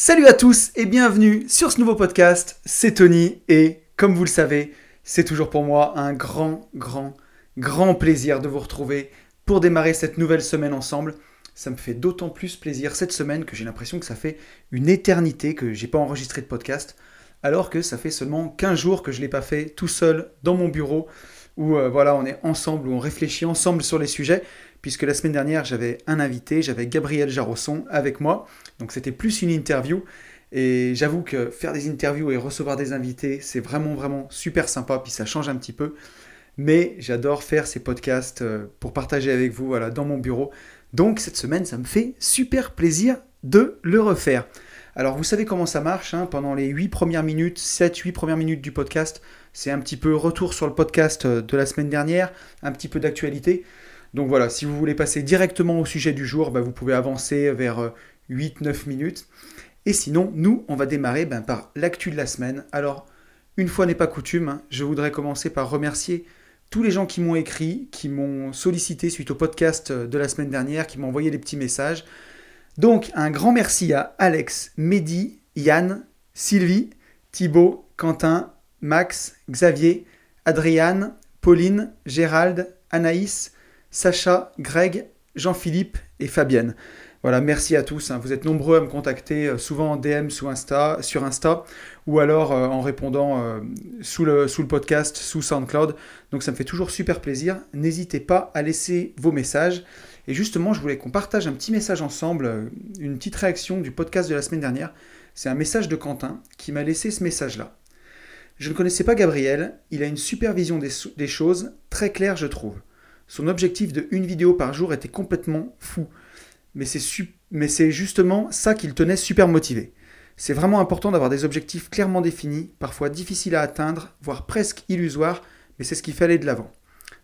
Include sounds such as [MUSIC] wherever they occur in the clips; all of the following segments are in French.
Salut à tous et bienvenue sur ce nouveau podcast. C'est Tony et comme vous le savez, c'est toujours pour moi un grand, grand, grand plaisir de vous retrouver pour démarrer cette nouvelle semaine ensemble. Ça me fait d'autant plus plaisir cette semaine que j'ai l'impression que ça fait une éternité que j'ai pas enregistré de podcast, alors que ça fait seulement 15 jours que je l'ai pas fait tout seul dans mon bureau où euh, voilà, on est ensemble, où on réfléchit ensemble sur les sujets, puisque la semaine dernière, j'avais un invité, j'avais Gabriel Jarosson avec moi, donc c'était plus une interview, et j'avoue que faire des interviews et recevoir des invités, c'est vraiment, vraiment super sympa, puis ça change un petit peu, mais j'adore faire ces podcasts euh, pour partager avec vous, voilà, dans mon bureau, donc cette semaine, ça me fait super plaisir de le refaire. Alors vous savez comment ça marche, hein, pendant les 8 premières minutes, 7-8 premières minutes du podcast, c'est un petit peu retour sur le podcast euh, de la semaine dernière, un petit peu d'actualité. Donc voilà, si vous voulez passer directement au sujet du jour, bah, vous pouvez avancer vers 8-9 euh, minutes. Et sinon, nous, on va démarrer ben, par l'actu de la semaine. Alors, une fois n'est pas coutume, hein, je voudrais commencer par remercier tous les gens qui m'ont écrit, qui m'ont sollicité suite au podcast euh, de la semaine dernière, qui m'ont envoyé des petits messages. Donc, un grand merci à Alex, Mehdi, Yann, Sylvie, Thibaut, Quentin, Max, Xavier, Adriane, Pauline, Gérald, Anaïs, Sacha, Greg, Jean-Philippe et Fabienne. Voilà, merci à tous. Hein. Vous êtes nombreux à me contacter, euh, souvent en DM Insta, sur Insta, ou alors euh, en répondant euh, sous, le, sous le podcast, sous SoundCloud. Donc ça me fait toujours super plaisir. N'hésitez pas à laisser vos messages. Et justement, je voulais qu'on partage un petit message ensemble, une petite réaction du podcast de la semaine dernière. C'est un message de Quentin qui m'a laissé ce message-là. Je ne connaissais pas Gabriel, il a une supervision des, des choses, très claire je trouve. Son objectif de une vidéo par jour était complètement fou. Mais c'est justement ça qui le tenait super motivé. C'est vraiment important d'avoir des objectifs clairement définis, parfois difficiles à atteindre, voire presque illusoires, mais c'est ce qui fallait de l'avant.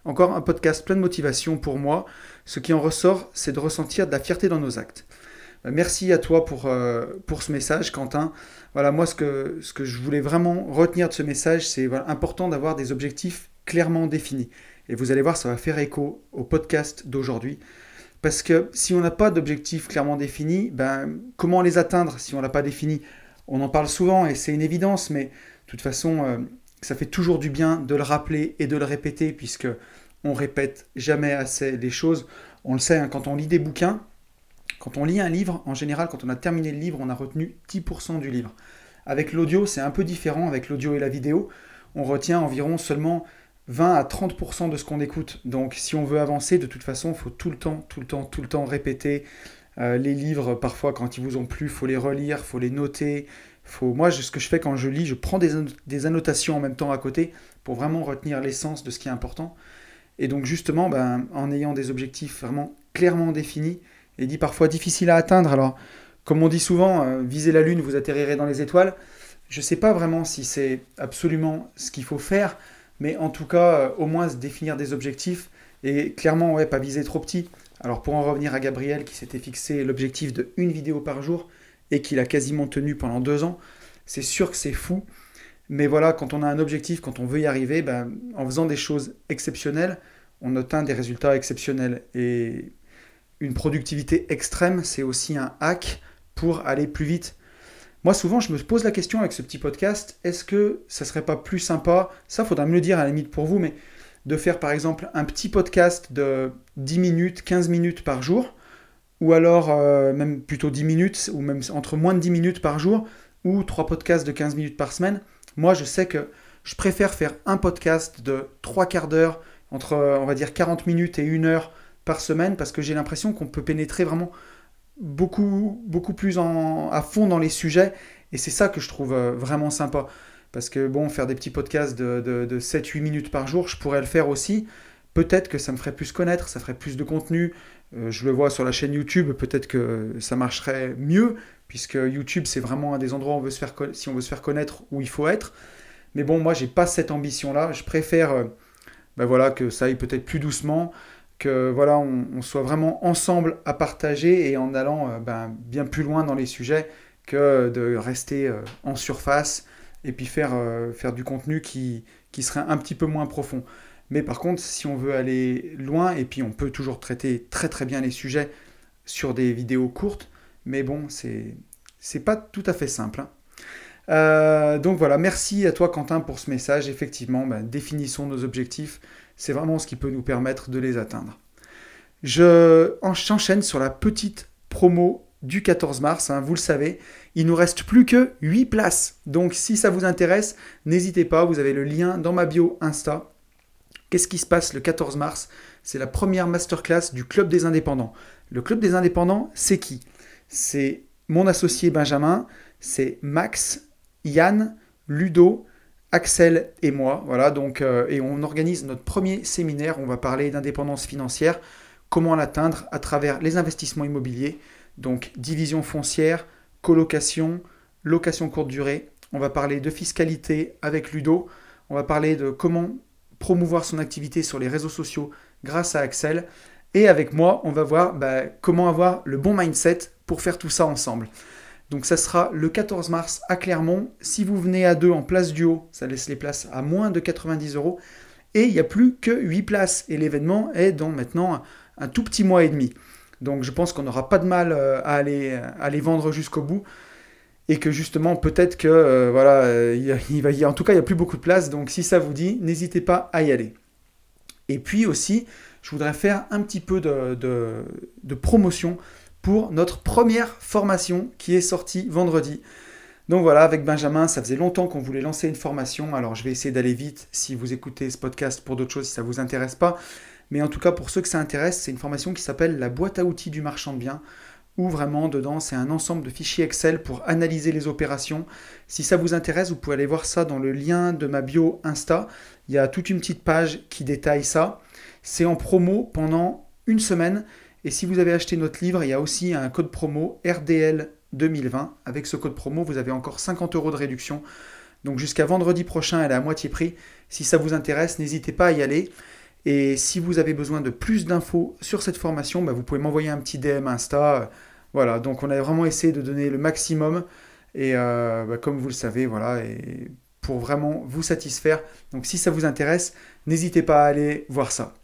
Encore un podcast plein de motivation pour moi. Ce qui en ressort, c'est de ressentir de la fierté dans nos actes. Euh, merci à toi pour, euh, pour ce message, Quentin. Voilà, moi, ce que je voulais vraiment retenir de ce message, c'est important d'avoir des objectifs clairement définis. Et vous allez voir, ça va faire écho au podcast d'aujourd'hui. Parce que si on n'a pas d'objectifs clairement définis, ben, comment les atteindre si on n'a pas défini? On en parle souvent et c'est une évidence, mais de toute façon, euh, ça fait toujours du bien de le rappeler et de le répéter, puisque on répète jamais assez les choses. On le sait, hein, quand on lit des bouquins, quand on lit un livre, en général, quand on a terminé le livre, on a retenu 10% du livre. Avec l'audio, c'est un peu différent, avec l'audio et la vidéo, on retient environ seulement 20 à 30% de ce qu'on écoute. Donc si on veut avancer, de toute façon, il faut tout le temps, tout le temps, tout le temps répéter. Euh, les livres, parfois, quand ils vous ont plu, faut les relire, faut les noter. Faut... Moi, ce que je fais quand je lis, je prends des, annotations en même temps à côté pour vraiment retenir l'essence de ce qui est important. Et donc justement, ben, en ayant des objectifs vraiment clairement définis, et dit parfois difficiles à atteindre, alors comme on dit souvent, euh, visez la Lune, vous atterrirez dans les étoiles. Je ne sais pas vraiment si c'est absolument ce qu'il faut faire, mais en tout cas, euh, au moins se définir des objectifs et clairement, ouais, pas viser trop petit. Alors pour en revenir à Gabriel qui s'était fixé l'objectif de une vidéo par jour et qu'il a quasiment tenu pendant deux ans, c'est sûr que c'est fou. Mais voilà, quand on a un objectif, quand on veut y arriver, ben, en faisant des choses exceptionnelles, on atteint des résultats exceptionnels. Et une productivité extrême, c'est aussi un hack pour aller plus vite. Moi, souvent, je me pose la question avec ce petit podcast, est-ce que ça serait pas plus sympa, ça faudra me le dire à la limite pour vous, mais de faire par exemple un petit podcast de 10 minutes, 15 minutes par jour, ou alors euh, même plutôt 10 minutes, ou même entre moins de 10 minutes par jour, ou trois podcasts de 15 minutes par semaine. Moi, je sais que je préfère faire un podcast de 3 quarts d'heure, entre on va dire 40 minutes et 1 heure par semaine, parce que j'ai l'impression qu'on peut pénétrer vraiment beaucoup, beaucoup plus à fond dans les sujets. Et c'est ça que je trouve euh, vraiment sympa. Parce que bon, faire des petits podcasts de, 7-8 minutes par jour, je pourrais le faire aussi. Peut-être que ça me ferait plus connaître, ça ferait plus de contenu. Euh, je le vois sur la chaîne YouTube, peut-être que ça marcherait mieux, puisque YouTube, c'est vraiment un des endroits où on veut se faire, si on veut se faire connaître, où il faut être. Mais bon, moi, j'ai pas cette ambition-là. Je préfère euh, ben voilà, que ça aille peut-être plus doucement, que voilà, on, soit vraiment ensemble à partager et en allant euh, ben, bien plus loin dans les sujets que de rester euh, en surface et puis faire, euh, faire du contenu qui, qui serait un petit peu moins profond. Mais par contre, si on veut aller loin, et puis on peut toujours traiter très très bien les sujets sur des vidéos courtes, mais bon, c'est c'est pas tout à fait simple. Hein. Donc voilà, merci à toi Quentin pour ce message. Effectivement, ben, définissons nos objectifs. C'est vraiment ce qui peut nous permettre de les atteindre. Je enchaîne sur la petite promo du 14 mars. Hein, vous le savez, il nous reste plus que 8 places. Donc si ça vous intéresse, n'hésitez pas, vous avez le lien dans ma bio Insta. Qu'est-ce qui se passe le 14 mars? C'est la première masterclass du Club des Indépendants. Le Club des Indépendants, c'est qui? C'est mon associé Benjamin, c'est Max, Yann, Ludo, Axel et moi. Voilà, donc, euh, et on organise notre premier séminaire. On va parler d'indépendance financière, comment l'atteindre à travers les investissements immobiliers, donc division foncière, colocation, location courte durée. On va parler de fiscalité avec Ludo. On va parler de comment promouvoir son activité sur les réseaux sociaux grâce à Axel. Et avec moi, on va voir bah, comment avoir le bon mindset pour faire tout ça ensemble. Donc ça sera le 14 mars à Clermont. Si vous venez à deux en place du haut, ça laisse les places à moins de 90 euros. Et il n'y a plus que 8 places. Et l'événement est dans maintenant un tout petit mois et demi. Donc je pense qu'on n'aura pas de mal euh, à aller, à les vendre jusqu'au bout et que justement peut-être que euh, voilà, euh, il, va y en tout cas il n'y a plus beaucoup de place. Donc si ça vous dit, n'hésitez pas à y aller. Et puis aussi, je voudrais faire un petit peu de, de, promotion pour notre première formation qui est sortie vendredi. Donc voilà, avec Benjamin, ça faisait longtemps qu'on voulait lancer une formation. Alors je vais essayer d'aller vite si vous écoutez ce podcast pour d'autres choses, si ça ne vous intéresse pas. Mais en tout cas, pour ceux que ça intéresse, c'est une formation qui s'appelle la boîte à outils du marchand de biens où vraiment dedans c'est un ensemble de fichiers Excel pour analyser les opérations. Si ça vous intéresse, vous pouvez aller voir ça dans le lien de ma bio Insta. Il y a toute une petite page qui détaille ça. C'est en promo pendant une semaine. Et si vous avez acheté notre livre, il y a aussi un code promo RDL 2020. Avec ce code promo, vous avez encore 50 euros de réduction. Donc jusqu'à vendredi prochain, elle est à moitié prix. Si ça vous intéresse, n'hésitez pas à y aller. Et si vous avez besoin de plus d'infos sur cette formation, bah, vous pouvez m'envoyer un petit DM Insta. Voilà, donc on a vraiment essayé de donner le maximum. Et euh, bah, comme vous le savez, voilà, pour vraiment vous satisfaire. Donc si ça vous intéresse, n'hésitez pas à aller voir ça.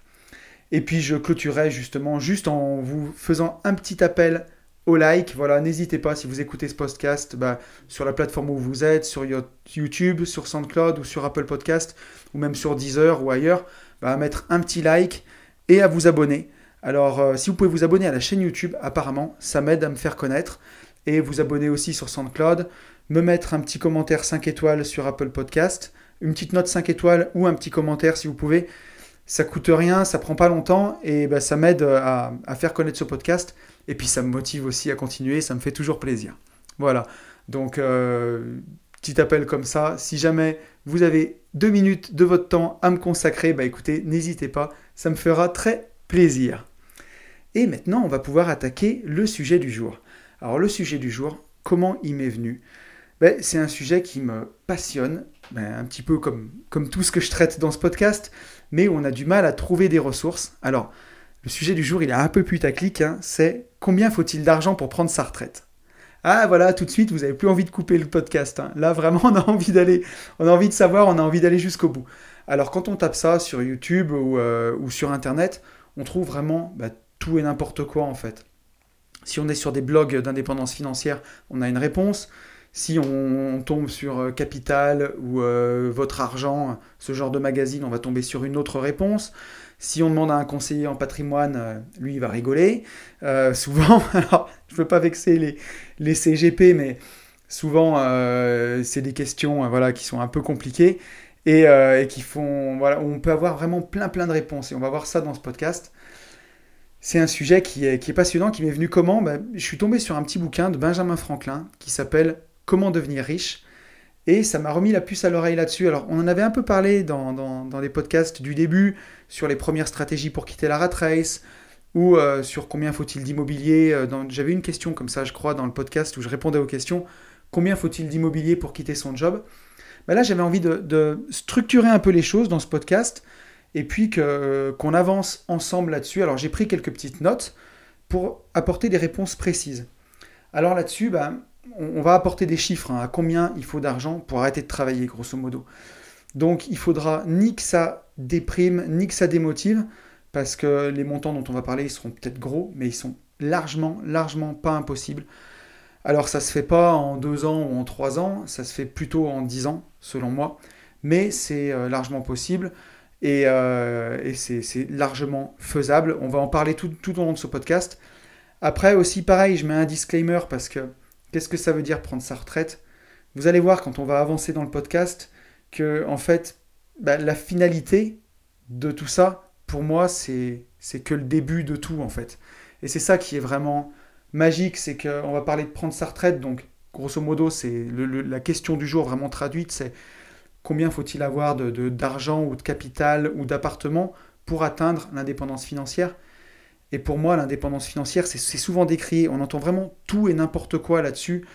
Et puis je clôturerai justement juste en vous faisant un petit appel au like. Voilà, n'hésitez pas si vous écoutez ce podcast bah, sur la plateforme où vous êtes, sur YouTube, sur SoundCloud ou sur Apple Podcast, ou même sur Deezer ou ailleurs à mettre un petit like et à vous abonner. Alors, euh, si vous pouvez vous abonner à la chaîne YouTube, apparemment, ça m'aide à me faire connaître. Et vous abonner aussi sur SoundCloud, me mettre un petit commentaire 5 étoiles sur Apple Podcast, une petite note 5 étoiles ou un petit commentaire si vous pouvez. Ça coûte rien, ça prend pas longtemps et bah, ça m'aide à, faire connaître ce podcast. Et puis ça me motive aussi à continuer, ça me fait toujours plaisir. Voilà. Donc, euh, petit appel comme ça. Si jamais vous avez deux minutes de votre temps à me consacrer, bah écoutez, n'hésitez pas, ça me fera très plaisir. Et maintenant, on va pouvoir attaquer le sujet du jour. Alors le sujet du jour, comment il m'est venu? Ben, C'est un sujet qui me passionne, ben, un petit peu comme tout ce que je traite dans ce podcast, mais on a du mal à trouver des ressources. Alors, le sujet du jour, il est un peu putaclic, hein, c'est combien faut-il d'argent pour prendre sa retraite? Ah voilà, tout de suite, vous n'avez plus envie de couper le podcast. Hein. Là, vraiment, on a envie d'aller, on a envie de savoir, on a envie d'aller jusqu'au bout. Alors, quand on tape ça sur YouTube ou, euh, sur Internet, on trouve vraiment bah, tout et n'importe quoi en fait. Si on est sur des blogs d'indépendance financière, on a une réponse. Si on, tombe sur euh, Capital ou euh, Votre Argent, ce genre de magazine, on va tomber sur une autre réponse. Si on demande à un conseiller en patrimoine, euh, lui, il va rigoler. Souvent, [LAUGHS] alors, je ne veux pas vexer les, les CGP, mais souvent, c'est des questions voilà, qui sont un peu compliquées et, qui font. Voilà, on peut avoir vraiment plein, plein de réponses. Et on va voir ça dans ce podcast. C'est un sujet qui est, qui est passionnant, qui m'est venu comment? Ben, Je suis tombé sur un petit bouquin de Benjamin Franklin qui s'appelle Comment devenir riche. Et ça m'a remis la puce à l'oreille là-dessus. Alors, on en avait un peu parlé dans, dans, les podcasts du début, sur les premières stratégies pour quitter la rat race, ou euh, sur combien faut-il d'immobilier. Euh, j'avais une question comme ça, je crois, dans le podcast où je répondais aux questions. Combien faut-il d'immobilier pour quitter son job? Ben Là, j'avais envie de, structurer un peu les choses dans ce podcast, et puis qu'on avance ensemble là-dessus. Alors, j'ai pris quelques petites notes pour apporter des réponses précises. Alors là-dessus, ben, on, va apporter des chiffres hein, à combien il faut d'argent pour arrêter de travailler, grosso modo. Donc il faudra ni que ça déprime, ni que ça démotive, parce que les montants dont on va parler, ils seront peut-être gros, mais ils sont largement, largement pas impossibles. Alors ça se fait pas en deux ans ou en trois ans, ça se fait plutôt en dix ans, selon moi, mais c'est euh, largement possible et, euh, c'est largement faisable. On va en parler tout, tout au long de ce podcast. Après aussi, pareil, je mets un disclaimer parce que qu'est-ce que ça veut dire prendre sa retraite? Vous allez voir quand on va avancer dans le podcast que en fait, bah, la finalité de tout ça, pour moi, c'est que le début de tout en fait. Et c'est ça qui est vraiment magique, c'est qu'on va parler de prendre sa retraite, donc grosso modo, c'est la question du jour vraiment traduite, c'est combien faut-il avoir d'argent ou de capital ou d'appartement pour atteindre l'indépendance financière? Et pour moi, l'indépendance financière, c'est souvent décrié, on entend vraiment tout et n'importe quoi là-dessus,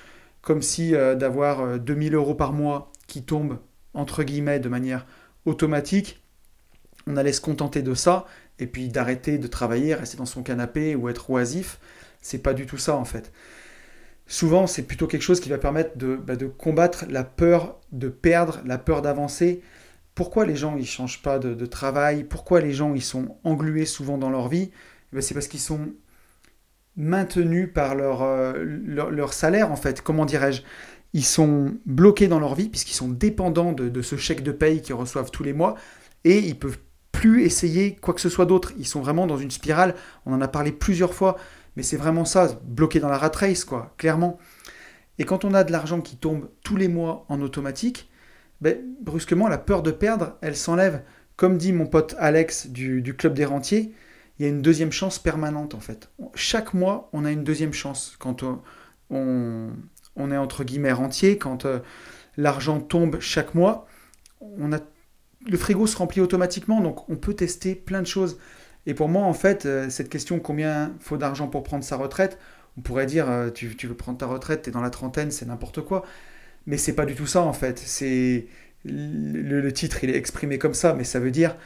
comme si euh, d'avoir 2000 euh, euros par mois qui tombent, entre guillemets, de manière automatique, on allait se contenter de ça, et puis d'arrêter de travailler, rester dans son canapé ou être oisif. C'est pas du tout ça en fait. Souvent, c'est plutôt quelque chose qui va permettre de, bah, combattre la peur de perdre, la peur d'avancer. Pourquoi les gens ils changent pas de, travail? Pourquoi les gens ils sont englués souvent dans leur vie? C'est parce qu'ils sont maintenus par leur, euh, leur, salaire en fait. Comment dirais-je? Ils sont bloqués dans leur vie puisqu'ils sont dépendants de, ce chèque de paye qu'ils reçoivent tous les mois et ils peuvent plus essayer quoi que ce soit d'autre. Ils sont vraiment dans une spirale. On en a parlé plusieurs fois. Mais c'est vraiment ça, bloqué dans la rat race, quoi, clairement. Et quand on a de l'argent qui tombe tous les mois en automatique, ben, brusquement, la peur de perdre, elle s'enlève. Comme dit mon pote Alex du, Club des Rentiers, il y a une deuxième chance permanente, en fait. Chaque mois, on a une deuxième chance. Quand on, est entre guillemets rentier, quand euh, l'argent tombe chaque mois, le frigo se remplit automatiquement, donc on peut tester plein de choses. Et pour moi, en fait, euh, cette question combien faut d'argent pour prendre sa retraite, on pourrait dire euh, tu, veux prendre ta retraite, tu es dans la trentaine, c'est n'importe quoi. Mais c'est pas du tout ça en fait. C'est le, titre, il est exprimé comme ça, mais ça veut dire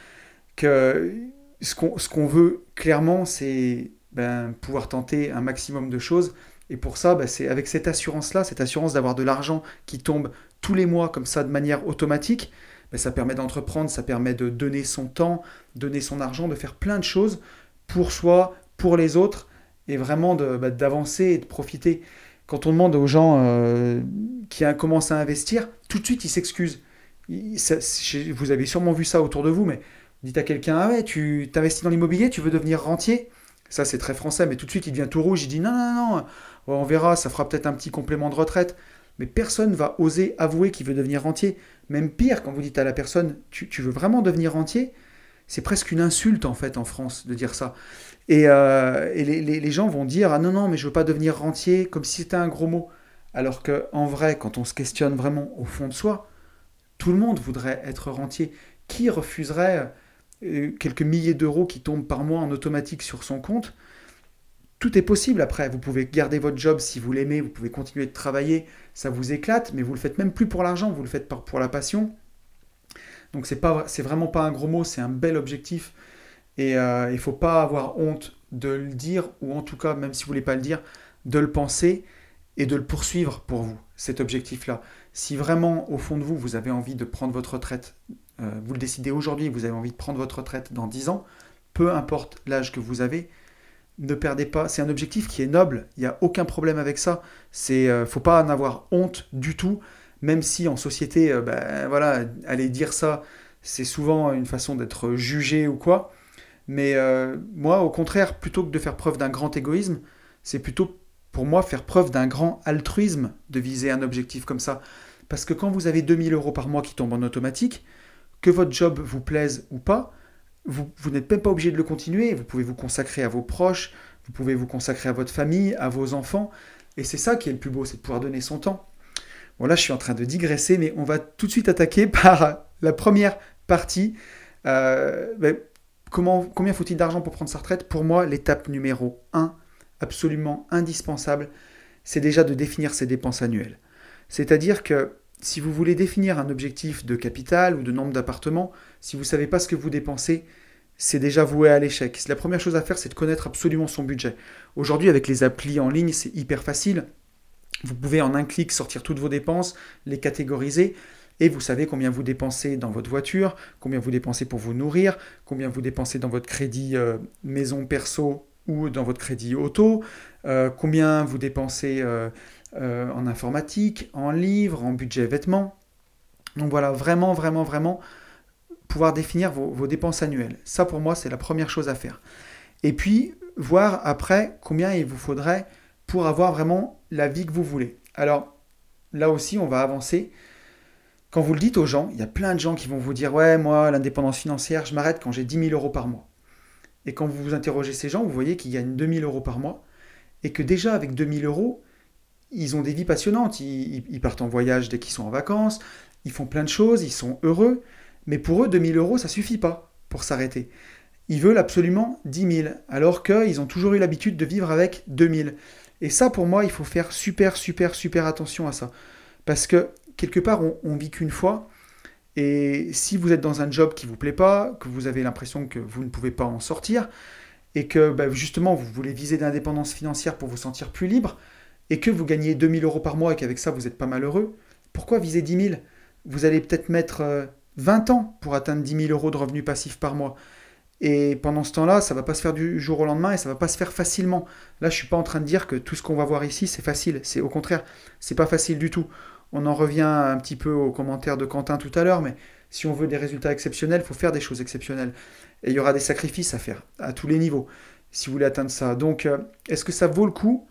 que ce qu'on veut clairement, c'est ben, pouvoir tenter un maximum de choses. Et pour ça, ben, c'est avec cette assurance-là, cette assurance d'avoir de l'argent qui tombe tous les mois comme ça de manière automatique, ça permet d'entreprendre, ça permet de donner son temps, donner son argent, de faire plein de choses pour soi, pour les autres, et vraiment d'avancer et de profiter. Quand on demande aux gens euh, qui commencent à investir, tout de suite ils s'excusent. Vous avez sûrement vu ça autour de vous, mais dites à quelqu'un Ah ouais, tu t'investis dans l'immobilier, tu veux devenir rentier? Ça c'est très français, mais tout de suite il devient tout rouge, il dit Non, non, non, on verra, ça fera peut-être un petit complément de retraite mais personne va oser avouer qu'il veut devenir rentier. Même pire, quand vous dites à la personne tu, veux vraiment devenir rentier, c'est presque une insulte en fait en France de dire ça. Et, euh, les, gens vont dire ah non non mais je veux pas devenir rentier comme si c'était un gros mot. Alors que en vrai, quand on se questionne vraiment au fond de soi, tout le monde voudrait être rentier. Qui refuserait quelques milliers d'euros qui tombent par mois en automatique sur son compte tout est possible après. Vous pouvez garder votre job si vous l'aimez, vous pouvez continuer de travailler, ça vous éclate, mais vous le faites même plus pour l'argent, vous le faites pour la passion. Donc c'est pas, c'est vraiment pas un gros mot, c'est un bel objectif. Et euh, il faut pas avoir honte de le dire, ou en tout cas, même si vous voulez pas le dire, de le penser et de le poursuivre pour vous, cet objectif-là. Si vraiment, au fond de vous, vous avez envie de prendre votre retraite, euh, vous le décidez aujourd'hui, vous avez envie de prendre votre retraite dans 10 ans, peu importe l'âge que vous avez, ne perdez pas. C'est un objectif qui est noble. Il n'y a aucun problème avec ça. C'est, euh, faut pas en avoir honte du tout. Même si en société, euh, ben, voilà, aller dire ça, c'est souvent une façon d'être jugé ou quoi. Mais euh, moi, au contraire, plutôt que de faire preuve d'un grand égoïsme, c'est plutôt pour moi faire preuve d'un grand altruisme de viser un objectif comme ça. Parce que quand vous avez 2000 euros par mois qui tombent en automatique, que votre job vous plaise ou pas, vous, n'êtes même pas obligé de le continuer. Vous pouvez vous consacrer à vos proches, vous pouvez vous consacrer à votre famille, à vos enfants. Et c'est ça qui est le plus beau, c'est de pouvoir donner son temps. Bon, là, je suis en train de digresser, mais on va tout de suite attaquer [LAUGHS] par la première partie. Euh, ben, comment, combien faut-il d'argent pour prendre sa retraite? Pour moi, l'étape numéro 1, absolument indispensable, c'est déjà de définir ses dépenses annuelles. C'est-à-dire que si vous voulez définir un objectif de capital ou de nombre d'appartements, si vous ne savez pas ce que vous dépensez, c'est déjà voué à l'échec. La première chose à faire, c'est de connaître absolument son budget. Aujourd'hui, avec les applis en ligne, c'est hyper facile. Vous pouvez en un clic sortir toutes vos dépenses, les catégoriser, et vous savez combien vous dépensez dans votre voiture, combien vous dépensez pour vous nourrir, combien vous dépensez dans votre crédit euh, maison perso ou dans votre crédit auto, euh, combien vous dépensez euh, euh, en informatique, en livres, en budget vêtements. Donc voilà, vraiment, vraiment, vraiment pouvoir définir vos, vos dépenses annuelles. Ça pour moi, c'est la première chose à faire. Et puis, voir après combien il vous faudrait pour avoir vraiment la vie que vous voulez. Alors, là aussi, on va avancer. Quand vous le dites aux gens, il y a plein de gens qui vont vous dire Ouais, moi, l'indépendance financière, je m'arrête quand j'ai 10 000 euros par mois. Et quand vous vous interrogez ces gens, vous voyez qu'ils gagnent 2 000 euros par mois et que déjà avec 2 000 euros, ils ont des vies passionnantes. Ils, partent en voyage dès qu'ils sont en vacances, ils font plein de choses, ils sont heureux. Mais pour eux, 2 000 euros, ça suffit pas pour s'arrêter. Ils veulent absolument 10 000, alors qu'ils ont toujours eu l'habitude de vivre avec 2 000. Et ça, pour moi, il faut faire super, super, super attention à ça. Parce que quelque part, on, vit qu'une fois. Et si vous êtes dans un job qui ne vous plaît pas, que vous avez l'impression que vous ne pouvez pas en sortir, et que bah, justement vous voulez viser l'indépendance financière pour vous sentir plus libre, et que vous gagnez 2000 euros par mois et qu'avec ça vous n'êtes pas malheureux, pourquoi viser 10 000 Vous allez peut-être mettre 20 euh, ans pour atteindre 10 000 euros de revenus passifs par mois. Et pendant ce temps-là, ça va pas se faire du jour au lendemain et ça va pas se faire facilement. Là, je suis pas en train de dire que tout ce qu'on va voir ici, c'est facile. C'est au contraire, c'est pas facile du tout. On en revient un petit peu aux commentaires de Quentin tout à l'heure, mais si on veut des résultats exceptionnels, il faut faire des choses exceptionnelles. Et il y aura des sacrifices à faire, à tous les niveaux, si vous voulez atteindre ça. Donc, euh, est-ce que ça vaut le coup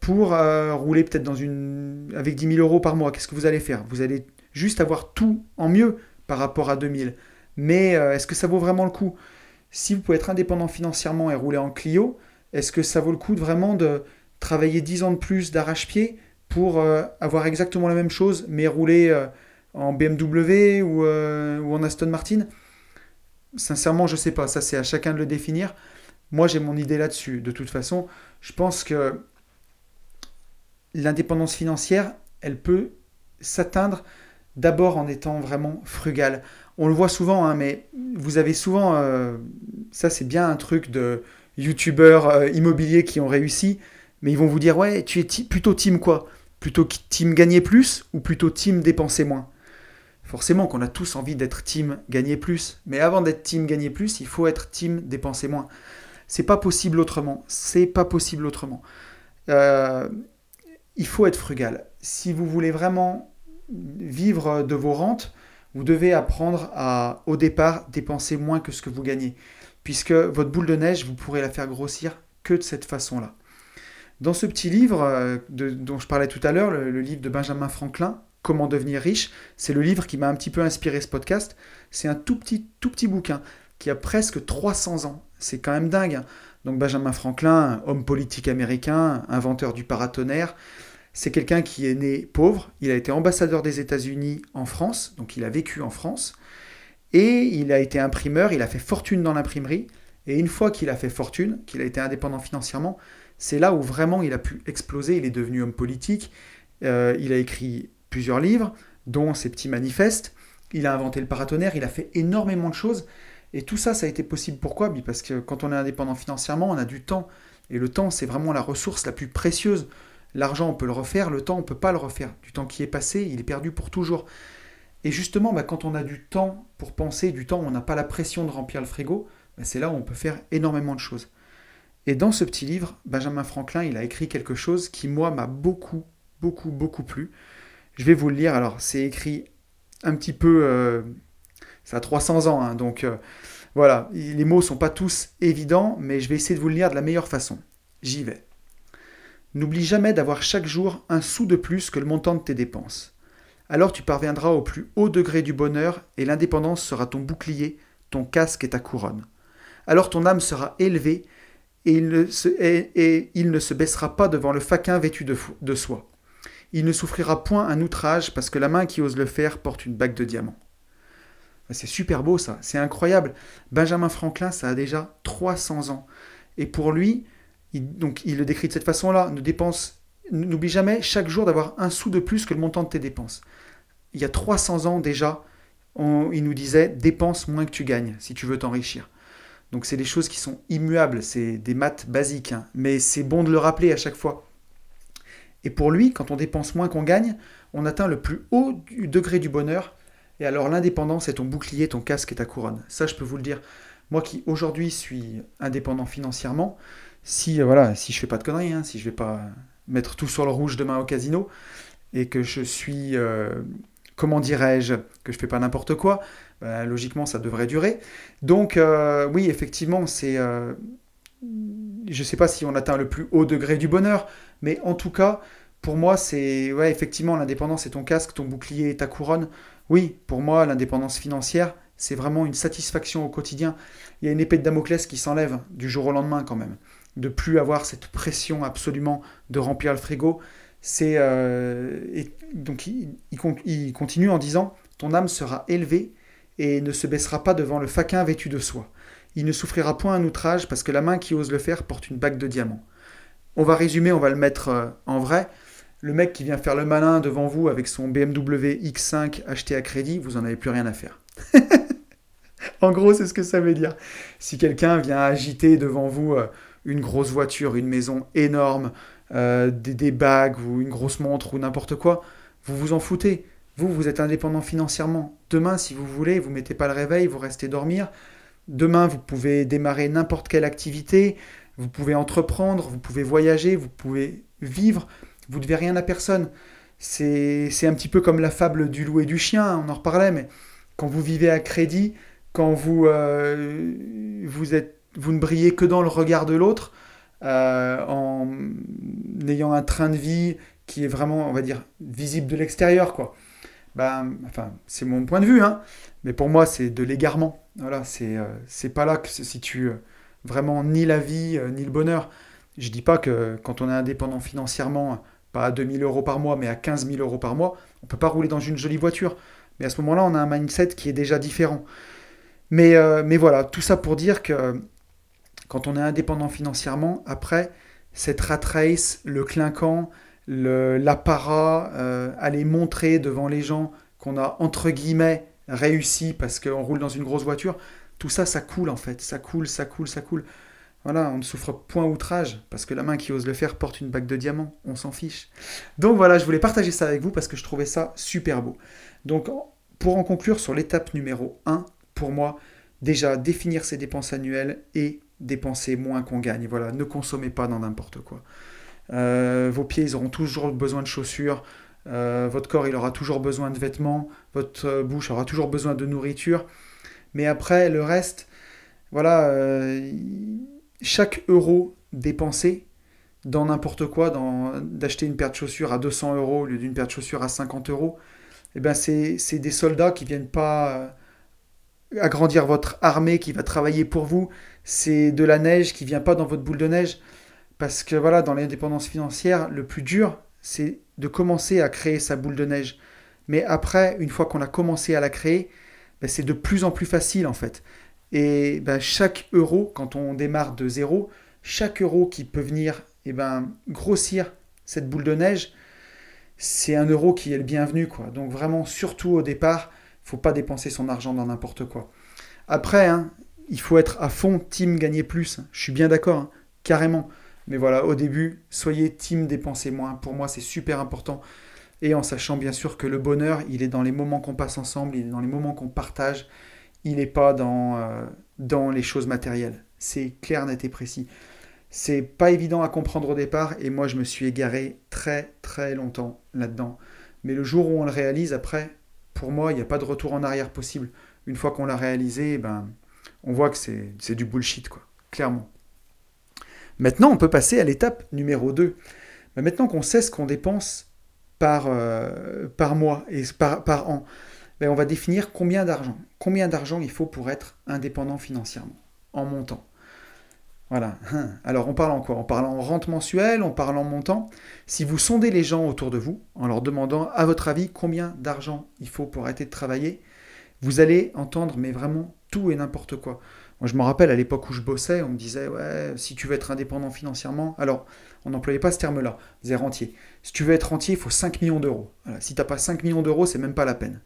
pour euh, rouler peut-être dans une... avec 10 000 euros par mois Qu'est-ce que vous allez faire? Vous allez juste avoir tout en mieux par rapport à 2000. Mais euh, est-ce que ça vaut vraiment le coup? Si vous pouvez être indépendant financièrement et rouler en Clio, est-ce que ça vaut le coup de vraiment de travailler 10 ans de plus d'arrache-pied pour euh, avoir exactement la même chose, mais rouler en BMW ou, ou, en Aston Martin? Sincèrement, je ne sais pas. Ça, c'est à chacun de le définir. Moi, j'ai mon idée là-dessus. De toute façon, je pense que l'indépendance financière, elle peut s'atteindre d'abord en étant vraiment frugal. On le voit souvent, hein, mais vous avez souvent, ça c'est bien un truc de youtubeurs immobiliers qui ont réussi, mais ils vont vous dire, ouais, tu es plutôt team quoi? Plutôt team gagner plus ou plutôt team dépenser moins? Forcément qu'on a tous envie d'être team gagner plus, mais avant d'être team gagner plus, il faut être team dépenser moins. C'est pas possible autrement. C'est pas possible autrement. Euh, il faut être frugal. Si vous voulez vraiment vivre de vos rentes, vous devez apprendre à, au départ, dépenser moins que ce que vous gagnez. Puisque votre boule de neige, vous pourrez la faire grossir que de cette façon-là. Dans ce petit livre euh, dont je parlais tout à l'heure, le, livre de Benjamin Franklin, Comment devenir riche, c'est le livre qui m'a un petit peu inspiré ce podcast. C'est un tout petit, tout petit bouquin qui a presque 300 ans. C'est quand même dingue. Hein. Donc Benjamin Franklin, homme politique américain, inventeur du paratonnerre, c'est quelqu'un qui est né pauvre. Il a été ambassadeur des États-Unis en France, donc il a vécu en France. Et il a été imprimeur, il a fait fortune dans l'imprimerie. Et une fois qu'il a fait fortune, qu'il a été indépendant financièrement, c'est là où vraiment il a pu exploser. Il est devenu homme politique. Euh, il a écrit plusieurs livres, dont ses petits manifestes. Il a inventé le paratonnerre. Il a fait énormément de choses. Et tout ça, ça a été possible. Pourquoi? Parce que quand on est indépendant financièrement, on a du temps. Et le temps, c'est vraiment la ressource la plus précieuse. L'argent, on peut le refaire. Le temps, on ne peut pas le refaire. Du temps qui est passé, il est perdu pour toujours. Et justement, bah, quand on a du temps pour penser, du temps où on n'a pas la pression de remplir le frigo, bah, c'est là où on peut faire énormément de choses. Et dans ce petit livre, Benjamin Franklin, il a écrit quelque chose qui, moi, m'a beaucoup, beaucoup, beaucoup plu. Je vais vous le lire. Alors, c'est écrit un petit peu... Euh, ça a 300 ans, hein, donc euh, voilà. Les mots sont pas tous évidents, mais je vais essayer de vous le lire de la meilleure façon. J'y vais. N'oublie jamais d'avoir chaque jour un sou de plus que le montant de tes dépenses. Alors tu parviendras au plus haut degré du bonheur et l'indépendance sera ton bouclier, ton casque et ta couronne. Alors ton âme sera élevée et il, ne se, baissera pas devant le faquin vêtu de, de soie. Il ne souffrira point un outrage parce que la main qui ose le faire porte une bague de diamant. C'est super beau ça, c'est incroyable. Benjamin Franklin, ça a déjà 300 ans. Et pour lui, il, donc il le décrit de cette façon-là, ne dépense, n'oublie jamais chaque jour d'avoir un sou de plus que le montant de tes dépenses. Il y a 300 ans déjà, il nous disait dépense moins que tu gagnes si tu veux t'enrichir. Donc c'est des choses qui sont immuables, c'est des maths basiques, hein. mais c'est bon de le rappeler à chaque fois. Et pour lui, quand on dépense moins qu'on gagne, on atteint le plus haut du degré du bonheur. Et alors l'indépendance est ton bouclier, ton casque et ta couronne. Ça, je peux vous le dire. Moi qui aujourd'hui suis indépendant financièrement, si euh, voilà, si je fais pas de conneries, hein, si je vais pas mettre tout sur le rouge demain au casino et que je suis, euh, comment dirais-je, que je fais pas n'importe quoi, bah, logiquement ça devrait durer. Donc euh, oui, effectivement, c'est, euh, je sais pas si on atteint le plus haut degré du bonheur, mais en tout cas, pour moi, c'est, ouais, effectivement, l'indépendance c'est ton casque, ton bouclier ta couronne. Oui, pour moi, l'indépendance financière, c'est vraiment une satisfaction au quotidien. Il y a une épée de Damoclès qui s'enlève du jour au lendemain quand même. De plus avoir cette pression absolument de remplir le frigo. C'est euh, donc il, il, continue en disant ton âme sera élevée et ne se baissera pas devant le faquin vêtu de soie. Il ne souffrira point un outrage parce que la main qui ose le faire porte une bague de diamants. On va résumer, on va le mettre euh, en vrai. Le mec qui vient faire le malin devant vous avec son BMW X5 acheté à crédit, vous en avez plus rien à faire. [LAUGHS] en gros, c'est ce que ça veut dire. Si quelqu'un vient agiter devant vous euh, une grosse voiture, une maison énorme, euh, des, bagues ou une grosse montre ou n'importe quoi, vous vous en foutez. Vous, vous êtes indépendant financièrement. Demain, si vous voulez, vous mettez pas le réveil, vous restez dormir. Demain, vous pouvez démarrer n'importe quelle activité, vous pouvez entreprendre, vous pouvez voyager, vous pouvez vivre, vous ne devez rien à personne. C'est un petit peu comme la fable du loup et du chien, on en reparlait, mais quand vous vivez à crédit, quand vous, euh, vous, êtes, vous ne brillez que dans le regard de l'autre, euh, en ayant un train de vie qui est vraiment, on va dire, visible de l'extérieur, quoi. Ben, enfin, c'est mon point de vue, hein, mais pour moi, c'est de l'égarement. Voilà, c'est euh, pas là que se situe vraiment ni la vie, ni le bonheur. Je dis pas que quand on est indépendant financièrement, pas à 2000 euros par mois, mais à 15 000 euros par mois, on peut pas rouler dans une jolie voiture. Mais à ce moment-là, on a un mindset qui est déjà différent. Mais, euh, mais voilà, tout ça pour dire que quand on est indépendant financièrement, après, cette rat race, le clinquant, l'apparat, euh, aller montrer devant les gens qu'on a entre guillemets réussi parce qu'on roule dans une grosse voiture, tout ça, ça coule en fait. Ça coule, ça coule, ça coule. Voilà, on ne souffre point outrage, parce que la main qui ose le faire porte une bague de diamants, on s'en fiche. Donc voilà, je voulais partager ça avec vous parce que je trouvais ça super beau. Donc pour en conclure sur l'étape numéro 1, pour moi, déjà définir ses dépenses annuelles et dépenser moins qu'on gagne. Voilà, ne consommez pas dans n'importe quoi. Euh, vos pieds, ils auront toujours besoin de chaussures. Euh, votre corps, il aura toujours besoin de vêtements. Votre euh, bouche aura toujours besoin de nourriture. Mais après, le reste, voilà, chaque euro dépensé dans n'importe quoi, d'acheter une paire de chaussures à 200 euros au lieu d'une paire de chaussures à 50 euros, eh ben c'est des soldats qui viennent pas agrandir votre armée, qui va travailler pour vous. C'est de la neige qui vient pas dans votre boule de neige. Parce que voilà, dans l'indépendance financière, le plus dur, c'est de commencer à créer sa boule de neige. Mais après, une fois qu'on a commencé à la créer, ben c'est de plus en plus facile en fait. Et ben, chaque euro, quand on démarre de zéro, chaque euro qui peut venir eh ben, grossir cette boule de neige, c'est un euro qui est le bienvenu. Quoi. Donc vraiment, surtout au départ, faut pas dépenser son argent dans n'importe quoi. Après, hein, il faut être à fond team gagner plus. Je suis bien d'accord, hein, carrément. Mais voilà, au début, soyez team dépenser moins. Pour moi, c'est super important. Et en sachant bien sûr que le bonheur, il est dans les moments qu'on passe ensemble, il est dans les moments qu'on partage il n'est pas dans, euh, dans les choses matérielles. C'est clair, net et précis. C'est pas évident à comprendre au départ et moi je me suis égaré très très longtemps là-dedans. Mais le jour où on le réalise, après, pour moi, il n'y a pas de retour en arrière possible. Une fois qu'on l'a réalisé, ben, on voit que c'est du bullshit, quoi, clairement. Maintenant, on peut passer à l'étape numéro 2. Ben, maintenant qu'on sait ce qu'on dépense par, euh, par mois et par, par an, ben, on va définir combien d'argent. Combien d'argent il faut pour être indépendant financièrement, en montant. Voilà. [LAUGHS] Alors on parle en quoi? On parle en rente mensuelle, on parle en montant. Si vous sondez les gens autour de vous en leur demandant à votre avis combien d'argent il faut pour arrêter de travailler, vous allez entendre mais vraiment tout et n'importe quoi. Moi je me rappelle à l'époque où je bossais, on me disait ouais, si tu veux être indépendant financièrement, alors on n'employait pas ce terme-là, on disait rentier. Si tu veux être rentier, il faut 5 millions d'euros. Si tu n'as pas 5 millions d'euros, c'est même pas la peine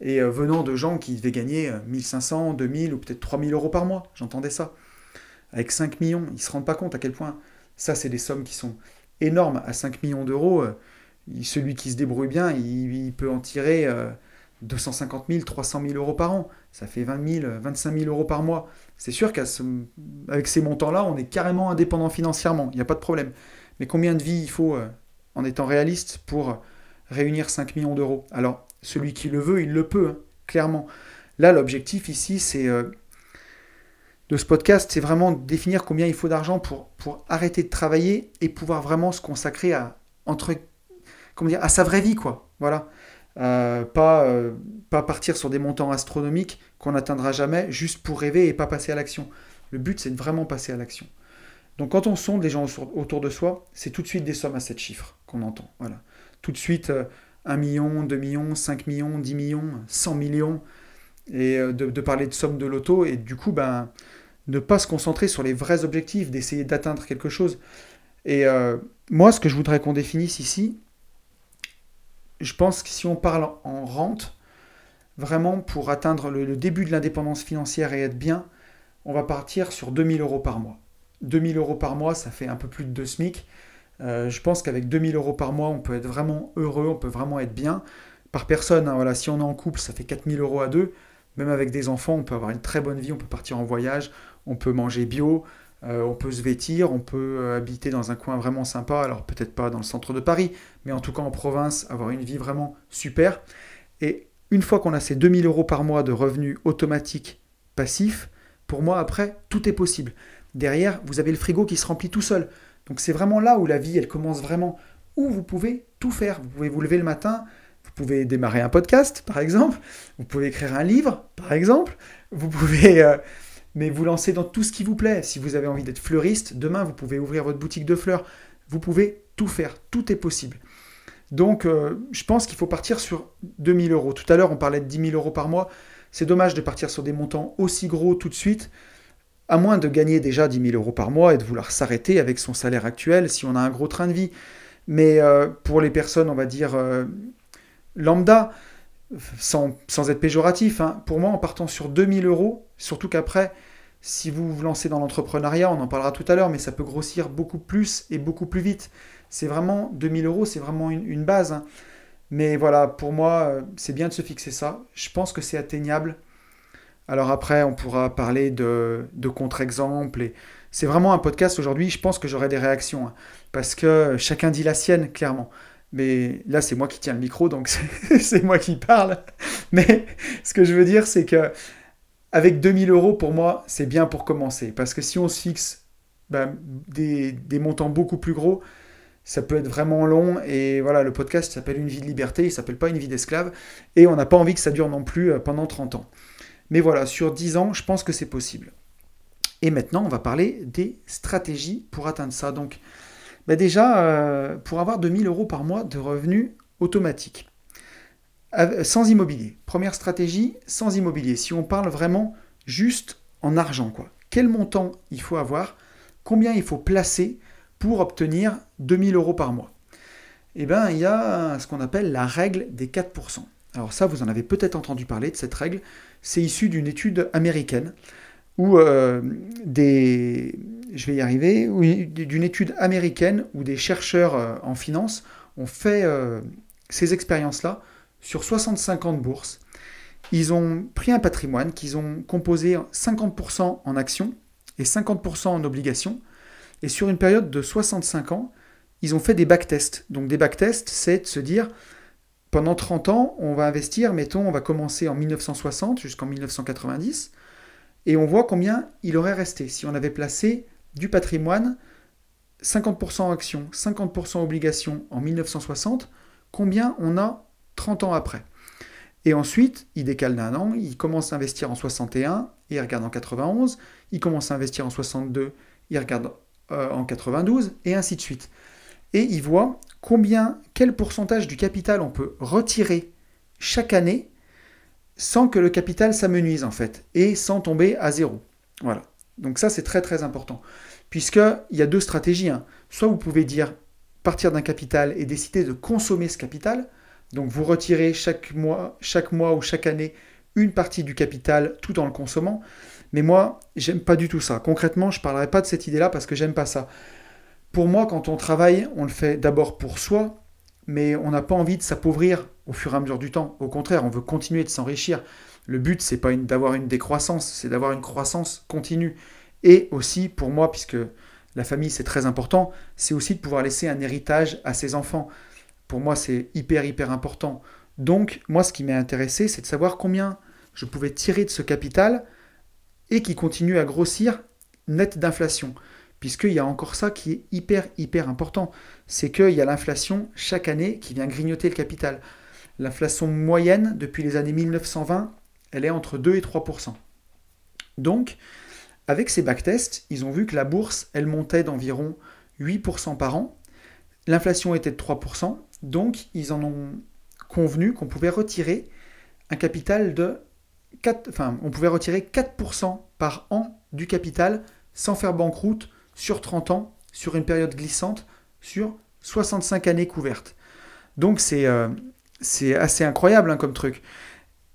et euh, venant de gens qui devaient gagner 1500, euh, 2000 ou peut-être 3000 euros par mois. J'entendais ça. Avec 5 millions, ils ne se rendent pas compte à quel point ça, c'est des sommes qui sont énormes. À 5 millions d'euros, euh, celui qui se débrouille bien, il, peut en tirer 250 000, 300 000 euros par an. Ça fait 20 000, 25 000 euros par mois. C'est sûr qu'avec ces montants-là, on est carrément indépendant financièrement. Il n'y a pas de problème. Mais combien de vies il faut, euh, en étant réaliste, pour réunir 5 millions d'euros? Alors, celui qui le veut, il le peut, hein, clairement. Là, l'objectif ici, c'est euh, de ce podcast, c'est vraiment de définir combien il faut d'argent pour, arrêter de travailler et pouvoir vraiment se consacrer à, entre, comment à sa vraie vie, quoi. Voilà. Euh, pas, euh, pas partir sur des montants astronomiques qu'on n'atteindra jamais juste pour rêver et pas passer à l'action. Le but, c'est de vraiment passer à l'action. Donc quand on sonde les gens autour de soi, c'est tout de suite des sommes à 7 chiffres qu'on entend. Voilà. Tout de suite, 1 million, 2 millions, 5 millions, 10 millions, 100 millions, et de, de parler de sommes de loto, et du coup, ben, ne pas se concentrer sur les vrais objectifs, d'essayer d'atteindre quelque chose. Et euh, moi, ce que je voudrais qu'on définisse ici, je pense que si on parle en rente, vraiment pour atteindre le, début de l'indépendance financière et être bien, on va partir sur 2000 euros par mois. 2000 euros par mois, ça fait un peu plus de 2 SMIC. Euh, je pense qu'avec 2000 euros par mois, on peut être vraiment heureux, on peut vraiment être bien. Par personne, hein, si on est en couple, ça fait 4000 euros à deux. Même avec des enfants, on peut avoir une très bonne vie, on peut partir en voyage, on peut manger bio, euh, on peut se vêtir, on peut euh, habiter dans un coin vraiment sympa, alors peut-être pas dans le centre de Paris, mais en tout cas en province, avoir une vie vraiment super. Et une fois qu'on a ces 2000 euros par mois de revenus automatiques passifs, pour moi après, tout est possible. Derrière, vous avez le frigo qui se remplit tout seul. Donc c'est vraiment là où la vie, elle commence vraiment, où vous pouvez tout faire. Vous pouvez vous lever le matin, vous pouvez démarrer un podcast, par exemple, vous pouvez écrire un livre, par exemple, vous pouvez... Euh, mais vous lancez dans tout ce qui vous plaît. Si vous avez envie d'être fleuriste, demain vous pouvez ouvrir votre boutique de fleurs. Vous pouvez tout faire, tout est possible. Donc euh, je pense qu'il faut partir sur 2000 euros. Tout à l'heure on parlait de 10 000 euros par mois. C'est dommage de partir sur des montants aussi gros tout de suite, à moins de gagner déjà 10 000 euros par mois et de vouloir s'arrêter avec son salaire actuel si on a un gros train de vie. Mais euh, pour les personnes, on va dire, euh, lambda, sans, être péjoratif, hein. pour moi, en partant sur 2000 euros, surtout qu'après, si vous vous lancez dans l'entrepreneuriat, on en parlera tout à l'heure, mais ça peut grossir beaucoup plus et beaucoup plus vite. C'est vraiment 2000 euros, c'est vraiment une, base. Hein. Mais voilà, pour moi, euh, c'est bien de se fixer ça. Je pense que c'est atteignable. Alors après, on pourra parler de, contre-exemples. C'est vraiment un podcast aujourd'hui, je pense que j'aurai des réactions. Hein. parce que chacun dit la sienne, clairement. Mais là, c'est moi qui tiens le micro, donc [LAUGHS] c'est moi qui parle. Mais ce que je veux dire, c'est que avec 2000 euros, pour moi, c'est bien pour commencer. Parce que si on se fixe ben, des, montants beaucoup plus gros, ça peut être vraiment long. Et voilà, le podcast s'appelle Une vie de liberté, il s'appelle pas Une vie d'esclave. Et on n'a pas envie que ça dure non plus euh, pendant 30 ans. Mais voilà, sur 10 ans, je pense que c'est possible. Et maintenant, on va parler des stratégies pour atteindre ça. Donc, bah Déjà, euh, pour avoir 2000 euros par mois de revenus automatiques, sans immobilier. Première stratégie, sans immobilier. Si on parle vraiment juste en argent, quoi. Quel montant il faut avoir? Combien il faut placer pour obtenir 2000 euros par mois Eh bien, il y a ce qu'on appelle la règle des 4%. Alors ça, vous en avez peut-être entendu parler de cette règle. C'est issu d'une étude américaine où euh, des, je vais y arriver, d'une étude américaine où des chercheurs euh, en finance ont fait euh, ces expériences-là sur 65 ans de bourse. Ils ont pris un patrimoine qu'ils ont composé 50% en actions et 50% en obligations. Et sur une période de 65 ans, ils ont fait des backtests. Donc des backtests, c'est de se dire, pendant 30 ans, on va investir, mettons, on va commencer en 1960 jusqu'en 1990, et on voit combien il aurait resté si on avait placé du patrimoine, 50% en actions, 50% en obligations en 1960, combien on a 30 ans après. Et ensuite, il décale d'un an, il commence à investir en 61, il regarde en 91, il commence à investir en 62, il regarde euh, en 92, et ainsi de suite. Et il voit combien, quel pourcentage du capital on peut retirer chaque année sans que le capital s'amenuise en fait, et sans tomber à zéro. Voilà. Donc ça, c'est très très important. Puisqu'il y a deux stratégies. Hein. Soit vous pouvez dire partir d'un capital et décider de consommer ce capital. Donc vous retirez chaque mois, chaque mois ou chaque année une partie du capital tout en le consommant. Mais moi, j'aime pas du tout ça. Concrètement, je ne parlerai pas de cette idée-là parce que j'aime pas ça. Pour moi, quand on travaille, on le fait d'abord pour soi, mais on n'a pas envie de s'appauvrir au fur et à mesure du temps. Au contraire, on veut continuer de s'enrichir. Le but, c'est pas d'avoir une décroissance, c'est d'avoir une croissance continue. Et aussi, pour moi, puisque la famille c'est très important, c'est aussi de pouvoir laisser un héritage à ses enfants. Pour moi c'est hyper hyper important. Donc moi ce qui m'a intéressé c'est de savoir combien je pouvais tirer de ce capital et qui continue à grossir net d'inflation. Puisqu'il y a encore ça qui est hyper hyper important. C'est qu'il y a l'inflation chaque année qui vient grignoter le capital. L'inflation moyenne depuis les années 1920, elle est entre 2 et 3% Donc, avec ces backtests, ils ont vu que la bourse, elle montait d'environ 8% par an. L'inflation était de 3%. Donc, ils en ont convenu qu'on pouvait retirer un capital de 4, enfin, on pouvait retirer 4% par an du capital sans faire banqueroute sur 30 ans, sur une période glissante, sur 65 années couvertes. Donc c'est euh, assez incroyable hein, comme truc.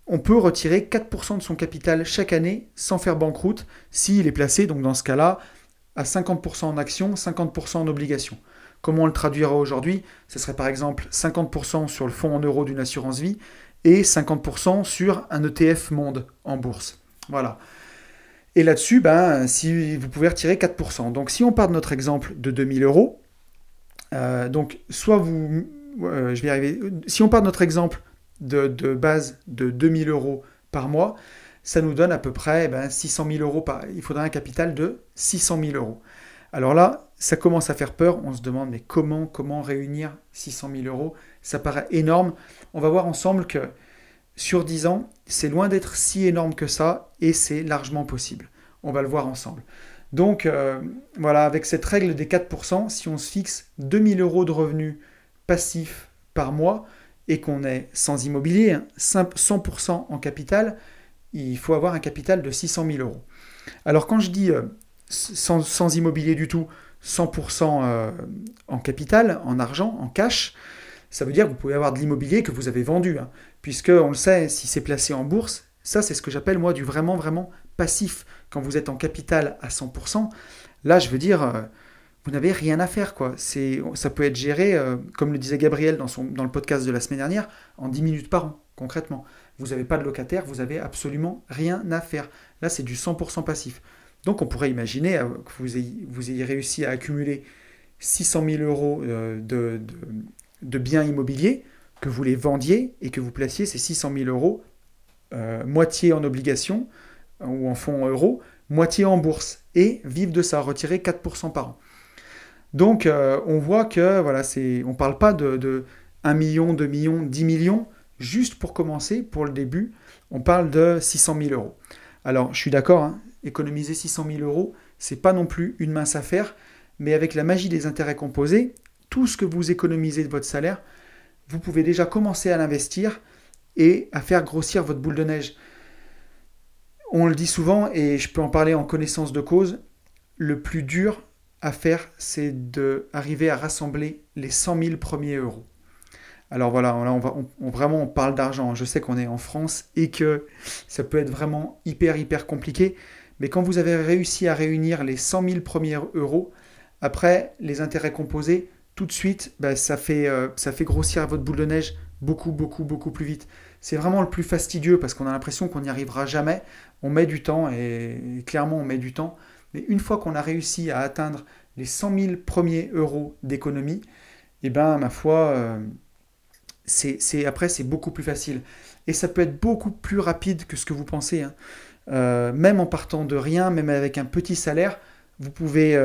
On peut retirer 4% de son capital chaque année sans faire banqueroute s'il est placé, donc dans ce cas-là, à 50% en actions, 50% en obligations. Comment on le traduira aujourd'hui? Ce serait par exemple 50% sur le fonds en euros d'une assurance vie et 50% sur un ETF monde en bourse. Voilà. Et là-dessus, ben, si vous pouvez retirer 4%. Donc si on part de notre exemple de 2000 euros, euh, donc soit vous... Euh, je vais arriver. Si on part de notre exemple de, base de 2000 euros par mois, ça nous donne à peu près ben, 600 000 euros par... Il faudra un capital de 600 000 euros. Alors là, ça commence à faire peur. On se demande, mais comment, comment réunir 600 000 euros? Ça paraît énorme. On va voir ensemble que sur 10 ans, c'est loin d'être si énorme que ça et c'est largement possible. On va le voir ensemble. Donc euh, voilà, avec cette règle des 4%, si on se fixe 2000 euros de revenus passifs par mois et qu'on est sans immobilier, 100% hein, en capital, il faut avoir un capital de 600 000 euros. Alors quand je dis euh, sans, immobilier du tout, 100% euh, en capital, en argent, en cash, ça veut dire que vous pouvez avoir de l'immobilier que vous avez vendu, hein, puisque on le sait, si c'est placé en bourse, ça c'est ce que j'appelle moi du vraiment vraiment passif. Quand vous êtes en capital à 100%, là je veux dire, euh, vous n'avez rien à faire quoi. Ça peut être géré, euh, comme le disait Gabriel dans, son, le podcast de la semaine dernière, en 10 minutes par an, concrètement. Vous n'avez pas de locataire, vous avez absolument rien à faire. Là c'est du 100% passif. Donc on pourrait imaginer euh, que vous ayez, réussi à accumuler 600 000 euros de biens immobiliers, que vous les vendiez et que vous placiez ces 600 000 euros, euh, moitié en obligations euh, ou en fonds euros, moitié en bourse, et vivre de ça, retirer 4% par an. Donc euh, on voit que voilà, c'est, on ne parle pas de, 1 million, 2 millions, 10 millions, juste pour commencer, pour le début, on parle de 600 000 euros. Alors je suis d'accord, hein, économiser 600 000 euros, c'est pas non plus une mince affaire, mais avec la magie des intérêts composés, tout ce que vous économisez de votre salaire, vous pouvez déjà commencer à l'investir et à faire grossir votre boule de neige. On le dit souvent et je peux en parler en connaissance de cause, le plus dur à faire, c'est d'arriver à rassembler les 100 000 premiers euros. Alors voilà, là on va, vraiment on parle d'argent. Je sais qu'on est en France et que ça peut être vraiment hyper hyper compliqué. Mais quand vous avez réussi à réunir les 100 000 premiers euros, après les intérêts composés, tout de suite, bah, ça, fait, euh, ça fait grossir votre boule de neige beaucoup, beaucoup, beaucoup plus vite. C'est vraiment le plus fastidieux parce qu'on a l'impression qu'on n'y arrivera jamais. On met du temps et, clairement on met du temps. Mais une fois qu'on a réussi à atteindre les 100 000 premiers euros d'économie, eh ben ma foi, euh, c'est après c'est beaucoup plus facile. Et ça peut être beaucoup plus rapide que ce que vous pensez. Hein. Euh, même en partant de rien, même avec un petit salaire, vous pouvez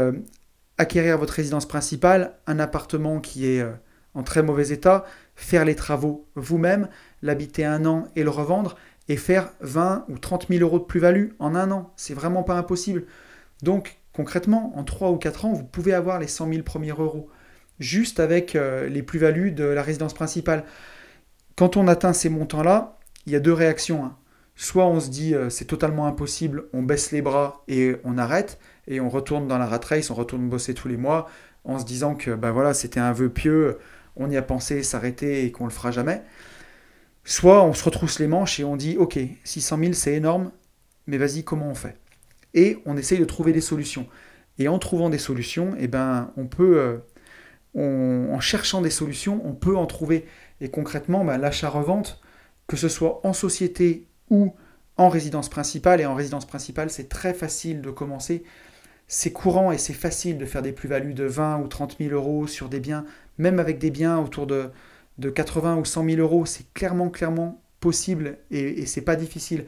acquérir votre résidence principale, un appartement qui est euh, en très mauvais état, faire les travaux vous-même, l'habiter un an et le revendre, et faire 20 ou 30 000 euros de plus-value en un an. C'est vraiment pas impossible. Donc, concrètement, en 3 ou 4 ans, vous pouvez avoir les 100 000 premiers euros, juste avec euh, les plus-values de la résidence principale. Quand on atteint ces montants-là, il y a deux réactions. Hein. Soit on se dit euh, c'est totalement impossible, on baisse les bras et on arrête, et on retourne dans la rat race, on retourne bosser tous les mois en se disant que ben voilà, c'était un vœu pieux, on y a pensé s'arrêter et qu'on le fera jamais. Soit on se retrousse les manches et on dit ok, 600 000 c'est énorme, mais vas-y, comment on fait? Et on essaye de trouver des solutions. Et en trouvant des solutions, eh ben, on peut, euh, en cherchant des solutions, on peut en trouver. Et concrètement, ben, l'achat-revente, que ce soit en société ou en résidence principale, et en résidence principale, c'est très facile de commencer c'est courant et c'est facile de faire des plus-values de 20 ou 30 000 euros sur des biens, même avec des biens autour de, de 80 ou 100 000 euros. C'est clairement, clairement possible et, c'est pas difficile.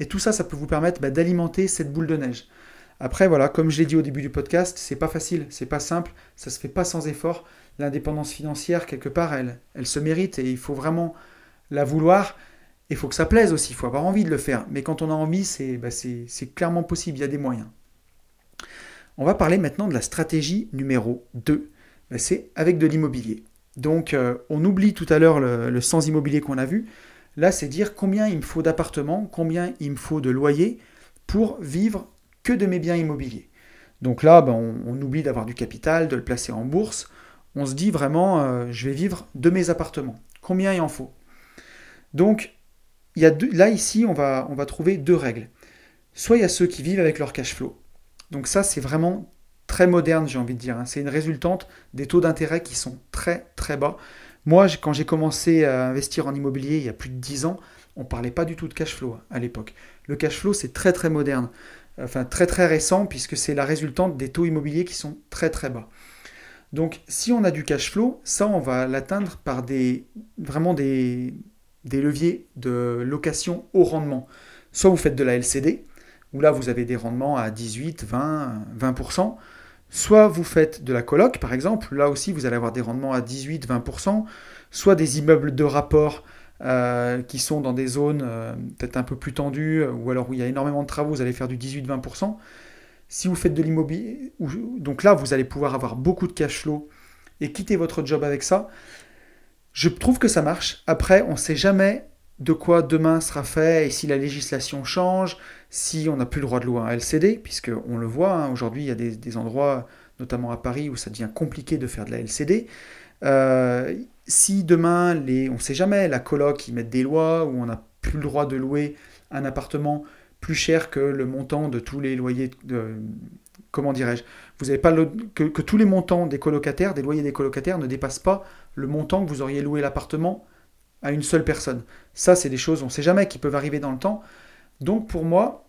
Et tout ça, ça peut vous permettre bah, d'alimenter cette boule de neige. Après, voilà, comme je l'ai dit au début du podcast, c'est pas facile, c'est pas simple, ça se fait pas sans effort. L'indépendance financière, quelque part, elle, elle se mérite et il faut vraiment la vouloir. Il faut que ça plaise aussi, il faut avoir envie de le faire. Mais quand on a envie, c'est bah, clairement possible, il y a des moyens. On va parler maintenant de la stratégie numéro 2. Bah, c'est avec de l'immobilier. Donc, euh, on oublie tout à l'heure le, sans immobilier qu'on a vu. Là, c'est dire combien il me faut d'appartements, combien il me faut de loyers pour vivre que de mes biens immobiliers. Donc là, ben, on, oublie d'avoir du capital, de le placer en bourse. On se dit vraiment, euh, je vais vivre de mes appartements. Combien il en faut? Donc, là, ici, on va, on va trouver deux règles. Soit il y a ceux qui vivent avec leur cash flow. Donc ça, c'est vraiment très moderne, j'ai envie de dire. Hein. C'est une résultante des taux d'intérêt qui sont très, très bas. Moi, quand j'ai commencé à investir en immobilier il y a plus de 10 ans, on ne parlait pas du tout de cash flow à l'époque. Le cash flow, c'est très très moderne, enfin très très récent, puisque c'est la résultante des taux immobiliers qui sont très très bas. Donc si on a du cash flow, ça on va l'atteindre par des vraiment des, des leviers de location au rendement. Soit vous faites de la LCD, où là vous avez des rendements à 18, 20, 20%. Soit vous faites de la coloc, par exemple, là aussi vous allez avoir des rendements à 18-20%, soit des immeubles de rapport euh, qui sont dans des zones euh, peut-être un peu plus tendues, ou alors où il y a énormément de travaux, vous allez faire du 18-20%. Si vous faites de l'immobilier, donc là vous allez pouvoir avoir beaucoup de cash flow et quitter votre job avec ça. Je trouve que ça marche. Après, on ne sait jamais de quoi demain sera fait et si la législation change, si on n'a plus le droit de louer un LCD, puisque on le voit, hein, aujourd'hui il y a des, endroits, notamment à Paris, où ça devient compliqué de faire de la LCD. Euh, si demain, les, on ne sait jamais, la coloc, ils mettent des lois où on n'a plus le droit de louer un appartement plus cher que le montant de tous les loyers de, comment dirais-je Vous n'avez pas que, que, tous les montants des colocataires, des loyers des colocataires ne dépassent pas le montant que vous auriez loué l'appartement à une seule personne. Ça, c'est des choses, on ne sait jamais, qui peuvent arriver dans le temps. Donc pour moi,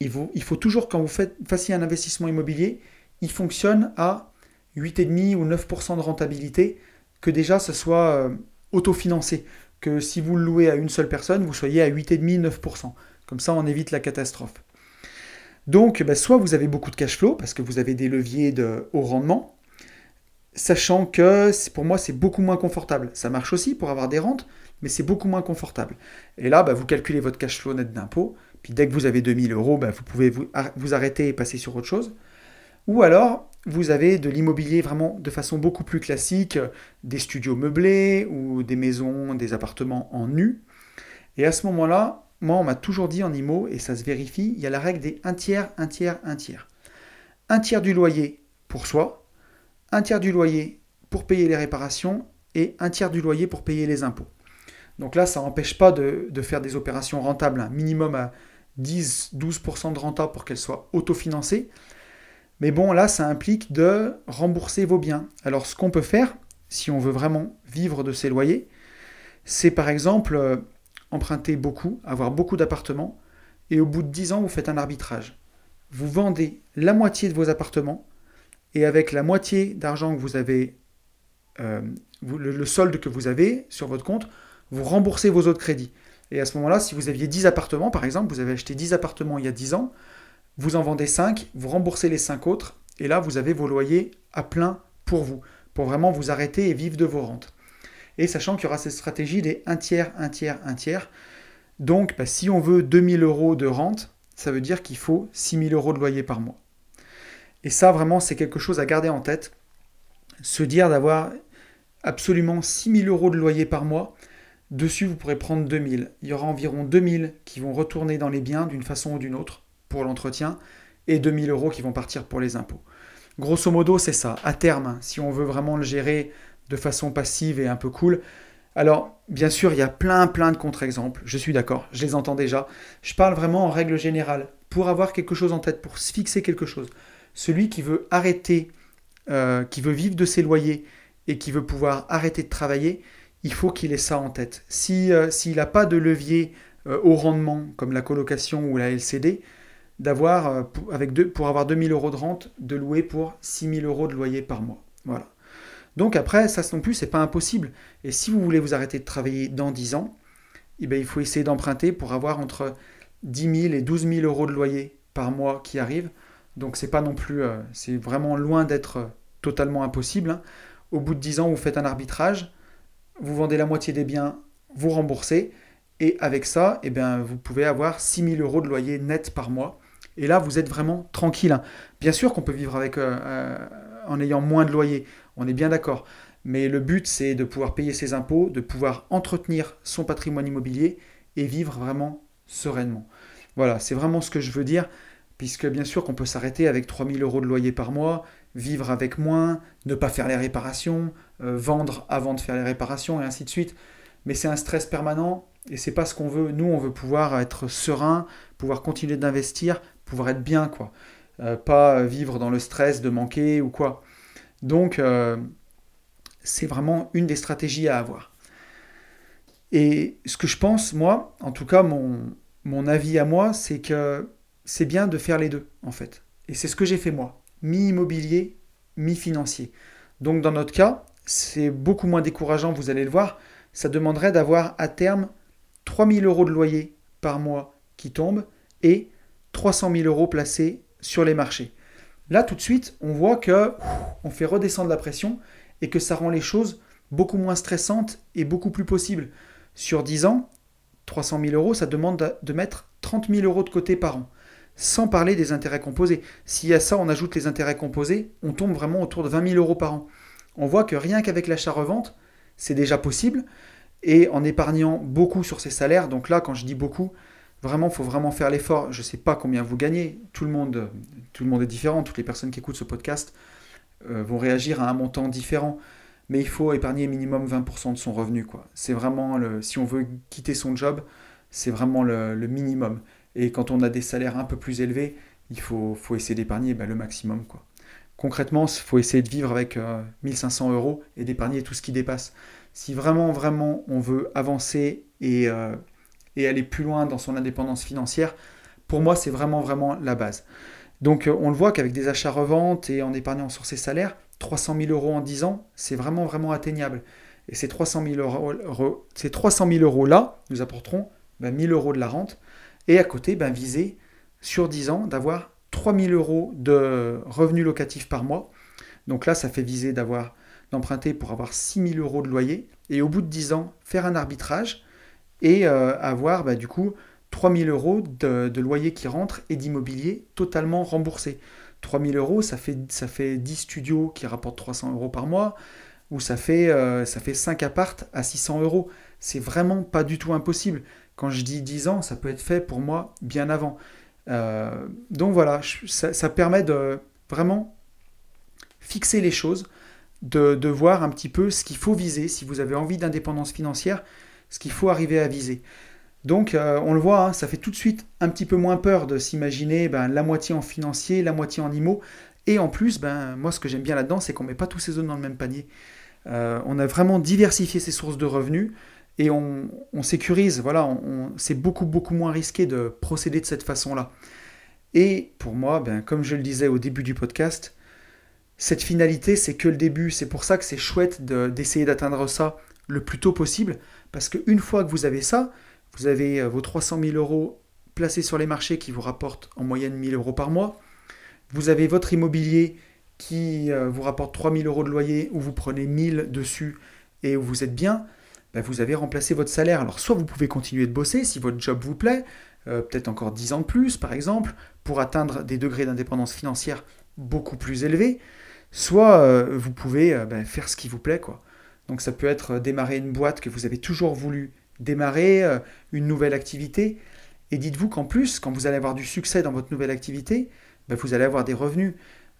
il faut, faut toujours, quand vous faites, fassiez un investissement immobilier, il fonctionne à 8,5 ou 9% de rentabilité, que déjà ce soit euh, autofinancé. Que si vous le louez à une seule personne, vous soyez à 8,5-9%. Comme ça, on évite la catastrophe. Donc, bah, soit vous avez beaucoup de cash flow, parce que vous avez des leviers de haut rendement, sachant que pour moi, c'est beaucoup moins confortable. Ça marche aussi pour avoir des rentes, mais c'est beaucoup moins confortable. Et là, bah, vous calculez votre cash flow net d'impôt, puis dès que vous avez 2000 euros, bah, vous pouvez vous, arrêter et passer sur autre chose. Ou alors, vous avez de l'immobilier vraiment de façon beaucoup plus classique, des studios meublés ou des maisons, des appartements en nu. Et à ce moment-là, moi, on m'a toujours dit en IMO, et ça se vérifie, il y a la règle des un tiers, un tiers, un tiers. Un tiers du loyer pour soi, un tiers du loyer pour payer les réparations et un tiers du loyer pour payer les impôts. Donc là, ça n'empêche pas de, faire des opérations rentables, un minimum à 10-12% de renta pour qu'elles soient autofinancées. Mais bon, là, ça implique de rembourser vos biens. Alors, ce qu'on peut faire, si on veut vraiment vivre de ses loyers, c'est par exemple euh, emprunter beaucoup, avoir beaucoup d'appartements, et au bout de 10 ans, vous faites un arbitrage. Vous vendez la moitié de vos appartements, et avec la moitié d'argent que vous avez, euh, le solde que vous avez sur votre compte, vous remboursez vos autres crédits. Et à ce moment-là, si vous aviez 10 appartements, par exemple, vous avez acheté 10 appartements il y a 10 ans, vous en vendez 5, vous remboursez les 5 autres, et là, vous avez vos loyers à plein pour vous, pour vraiment vous arrêter et vivre de vos rentes. Et sachant qu'il y aura cette stratégie des 1 tiers, 1 tiers, 1 tiers. Donc, bah, si on veut 2000 euros de rente, ça veut dire qu'il faut 6000 euros de loyer par mois. Et ça, vraiment, c'est quelque chose à garder en tête. Se dire d'avoir absolument 6000 euros de loyer par mois, Dessus, vous pourrez prendre 2000. Il y aura environ 2000 qui vont retourner dans les biens d'une façon ou d'une autre pour l'entretien et 2000 euros qui vont partir pour les impôts. Grosso modo, c'est ça. À terme, si on veut vraiment le gérer de façon passive et un peu cool. Alors, bien sûr, il y a plein, plein de contre-exemples. Je suis d'accord, je les entends déjà. Je parle vraiment en règle générale. Pour avoir quelque chose en tête, pour se fixer quelque chose. Celui qui veut arrêter, euh, qui veut vivre de ses loyers et qui veut pouvoir arrêter de travailler, il faut qu'il ait ça en tête. Si, euh, s'il n'a pas de levier euh, au rendement, comme la colocation ou la LCD, pour, pour avoir 2000 euros de rente, de louer pour 6000 euros de loyer par mois. Voilà. Donc après, ça non plus, c'est pas impossible. Et si vous voulez vous arrêter de travailler dans 10 ans, eh bien, il faut essayer d'emprunter pour avoir entre 10 000 et 12 000 euros de loyer par mois qui arrivent. Donc c'est pas non plus, euh, c'est vraiment loin d'être euh, totalement impossible. Hein. Au bout de 10 ans, vous faites un arbitrage, vous vendez la moitié des biens, vous remboursez, et avec ça, eh bien, vous pouvez avoir 6 000 euros de loyer net par mois. Et là, vous êtes vraiment tranquille. Hein. Bien sûr qu'on peut vivre avec, euh, en ayant moins de loyer, on est bien d'accord. Mais le but, c'est de pouvoir payer ses impôts, de pouvoir entretenir son patrimoine immobilier et vivre vraiment sereinement. Voilà, c'est vraiment ce que je veux dire, puisque bien sûr qu'on peut s'arrêter avec 3000 euros de loyer par mois, vivre avec moins, ne pas faire les réparations, euh, vendre avant de faire les réparations et ainsi de suite. Mais c'est un stress permanent et c'est pas ce qu'on veut. Nous, on veut pouvoir être serein, pouvoir continuer d'investir, pouvoir être bien, quoi. Euh, pas vivre dans le stress de manquer ou quoi. Donc, euh, c'est vraiment une des stratégies à avoir. Et ce que je pense, moi, en tout cas, mon, mon avis à moi, c'est que c'est bien de faire les deux, en fait. Et c'est ce que j'ai fait moi, mi-immobilier, mi-financier. Donc dans notre cas, c'est beaucoup moins décourageant, vous allez le voir. Ça demanderait d'avoir à terme 3000 euros de loyer par mois qui tombent et 300 000 euros placés sur les marchés. Là, tout de suite, on voit que on fait redescendre la pression et que ça rend les choses beaucoup moins stressantes et beaucoup plus possibles. Sur 10 ans, 300 000 euros, ça demande de mettre 30 000 euros de côté par an, sans parler des intérêts composés. Si à ça on ajoute les intérêts composés, on tombe vraiment autour de 20 000 euros par an. On voit que rien qu'avec l'achat-revente, c'est déjà possible, et en épargnant beaucoup sur ses salaires, donc là, quand je dis beaucoup, Vraiment, il faut vraiment faire l'effort. Je ne sais pas combien vous gagnez. Tout le, monde, tout le monde est différent. Toutes les personnes qui écoutent ce podcast euh, vont réagir à un montant différent. Mais il faut épargner minimum 20% de son revenu. C'est vraiment, si on veut quitter son job, c'est vraiment le, minimum. Et quand on a des salaires un peu plus élevés, il faut, essayer d'épargner ben, le maximum. Concrètement, il faut essayer de vivre avec 1500 euh, euros et d'épargner tout ce qui dépasse. Si vraiment, vraiment, on veut avancer et... Euh, et aller plus loin dans son indépendance financière, pour moi, c'est vraiment, vraiment la base. Donc, euh, on le voit qu'avec des achats-reventes et en épargnant sur ses salaires, 300 000 euros en 10 ans, c'est vraiment, vraiment atteignable. Et ces 300 000 euros, ces 300 000 euros là nous apporteront ben, 1000 euros de la rente. Et à côté, ben, viser sur 10 ans d'avoir 3 000 euros de revenus locatifs par mois. Donc là, ça fait viser d'avoir d'emprunter pour avoir 6 000 euros de loyer. Et au bout de 10 ans, faire un arbitrage et euh, avoir bah, du coup 3000 euros de, loyer qui rentre et d'immobilier totalement remboursé. 3000 euros, ça fait, ça fait 10 studios qui rapportent 300 euros par mois, ou ça fait, euh, ça fait 5 appartes à 600 euros. C'est vraiment pas du tout impossible. Quand je dis 10 ans, ça peut être fait pour moi bien avant. Euh, donc voilà, ça, permet de vraiment fixer les choses, de, voir un petit peu ce qu'il faut viser si vous avez envie d'indépendance financière ce qu'il faut arriver à viser. Donc euh, on le voit, hein, ça fait tout de suite un petit peu moins peur de s'imaginer ben, la moitié en financier, la moitié en IMO. Et en plus, ben, moi ce que j'aime bien là-dedans, c'est qu'on ne met pas tous ces zones dans le même panier. Euh, on a vraiment diversifié ses sources de revenus et on, sécurise. Voilà, c'est beaucoup beaucoup moins risqué de procéder de cette façon-là. Et pour moi, ben, comme je le disais au début du podcast, cette finalité, c'est que le début. C'est pour ça que c'est chouette d'essayer d'atteindre ça le plus tôt possible, parce qu'une fois que vous avez ça, vous avez euh, vos 300 000 euros placés sur les marchés qui vous rapportent en moyenne 1000 euros par mois, vous avez votre immobilier qui euh, vous rapporte 3000 euros de loyer, où vous prenez 1000 dessus et où vous êtes bien, ben, vous avez remplacé votre salaire. Alors soit vous pouvez continuer de bosser si votre job vous plaît, euh, peut-être encore 10 ans de plus par exemple, pour atteindre des degrés d'indépendance financière beaucoup plus élevés, soit vous pouvez ben, faire ce qui vous plaît. quoi. Donc ça peut être démarrer une boîte que vous avez toujours voulu démarrer, euh, une nouvelle activité. Et dites-vous qu'en plus, quand vous allez avoir du succès dans votre nouvelle activité, ben, vous allez avoir des revenus.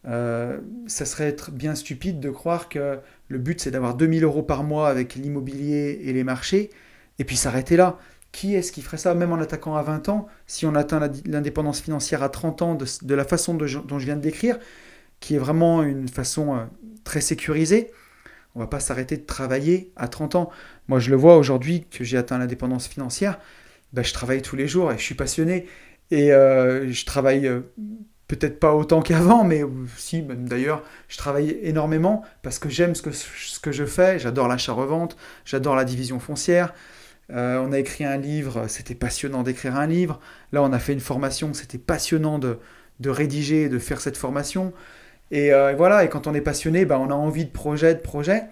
Euh, ça serait être bien stupide de croire que le but c'est d'avoir 2000 euros par mois avec l'immobilier et les marchés, et puis s'arrêter là. Qui est-ce qui ferait ça, même en attaquant à 20 ans, si on atteint l'indépendance financière à 30 ans, de, la façon dont je viens de décrire, qui est vraiment une façon euh, très sécurisée? On va pas s'arrêter de travailler à 30 ans. Moi, je le vois aujourd'hui que j'ai atteint l'indépendance financière. Ben, je travaille tous les jours et je suis passionné. Et je travaille peut-être pas autant qu'avant, mais si, d'ailleurs, je travaille énormément parce que j'aime ce que, je fais. J'adore l'achat-revente, j'adore la division foncière. on a écrit un livre, c'était passionnant d'écrire un livre. Là, on a fait une formation, c'était passionnant de, de rédiger, de faire cette formation. Et voilà, et quand on est passionné, bah, on a envie de projet, de projet.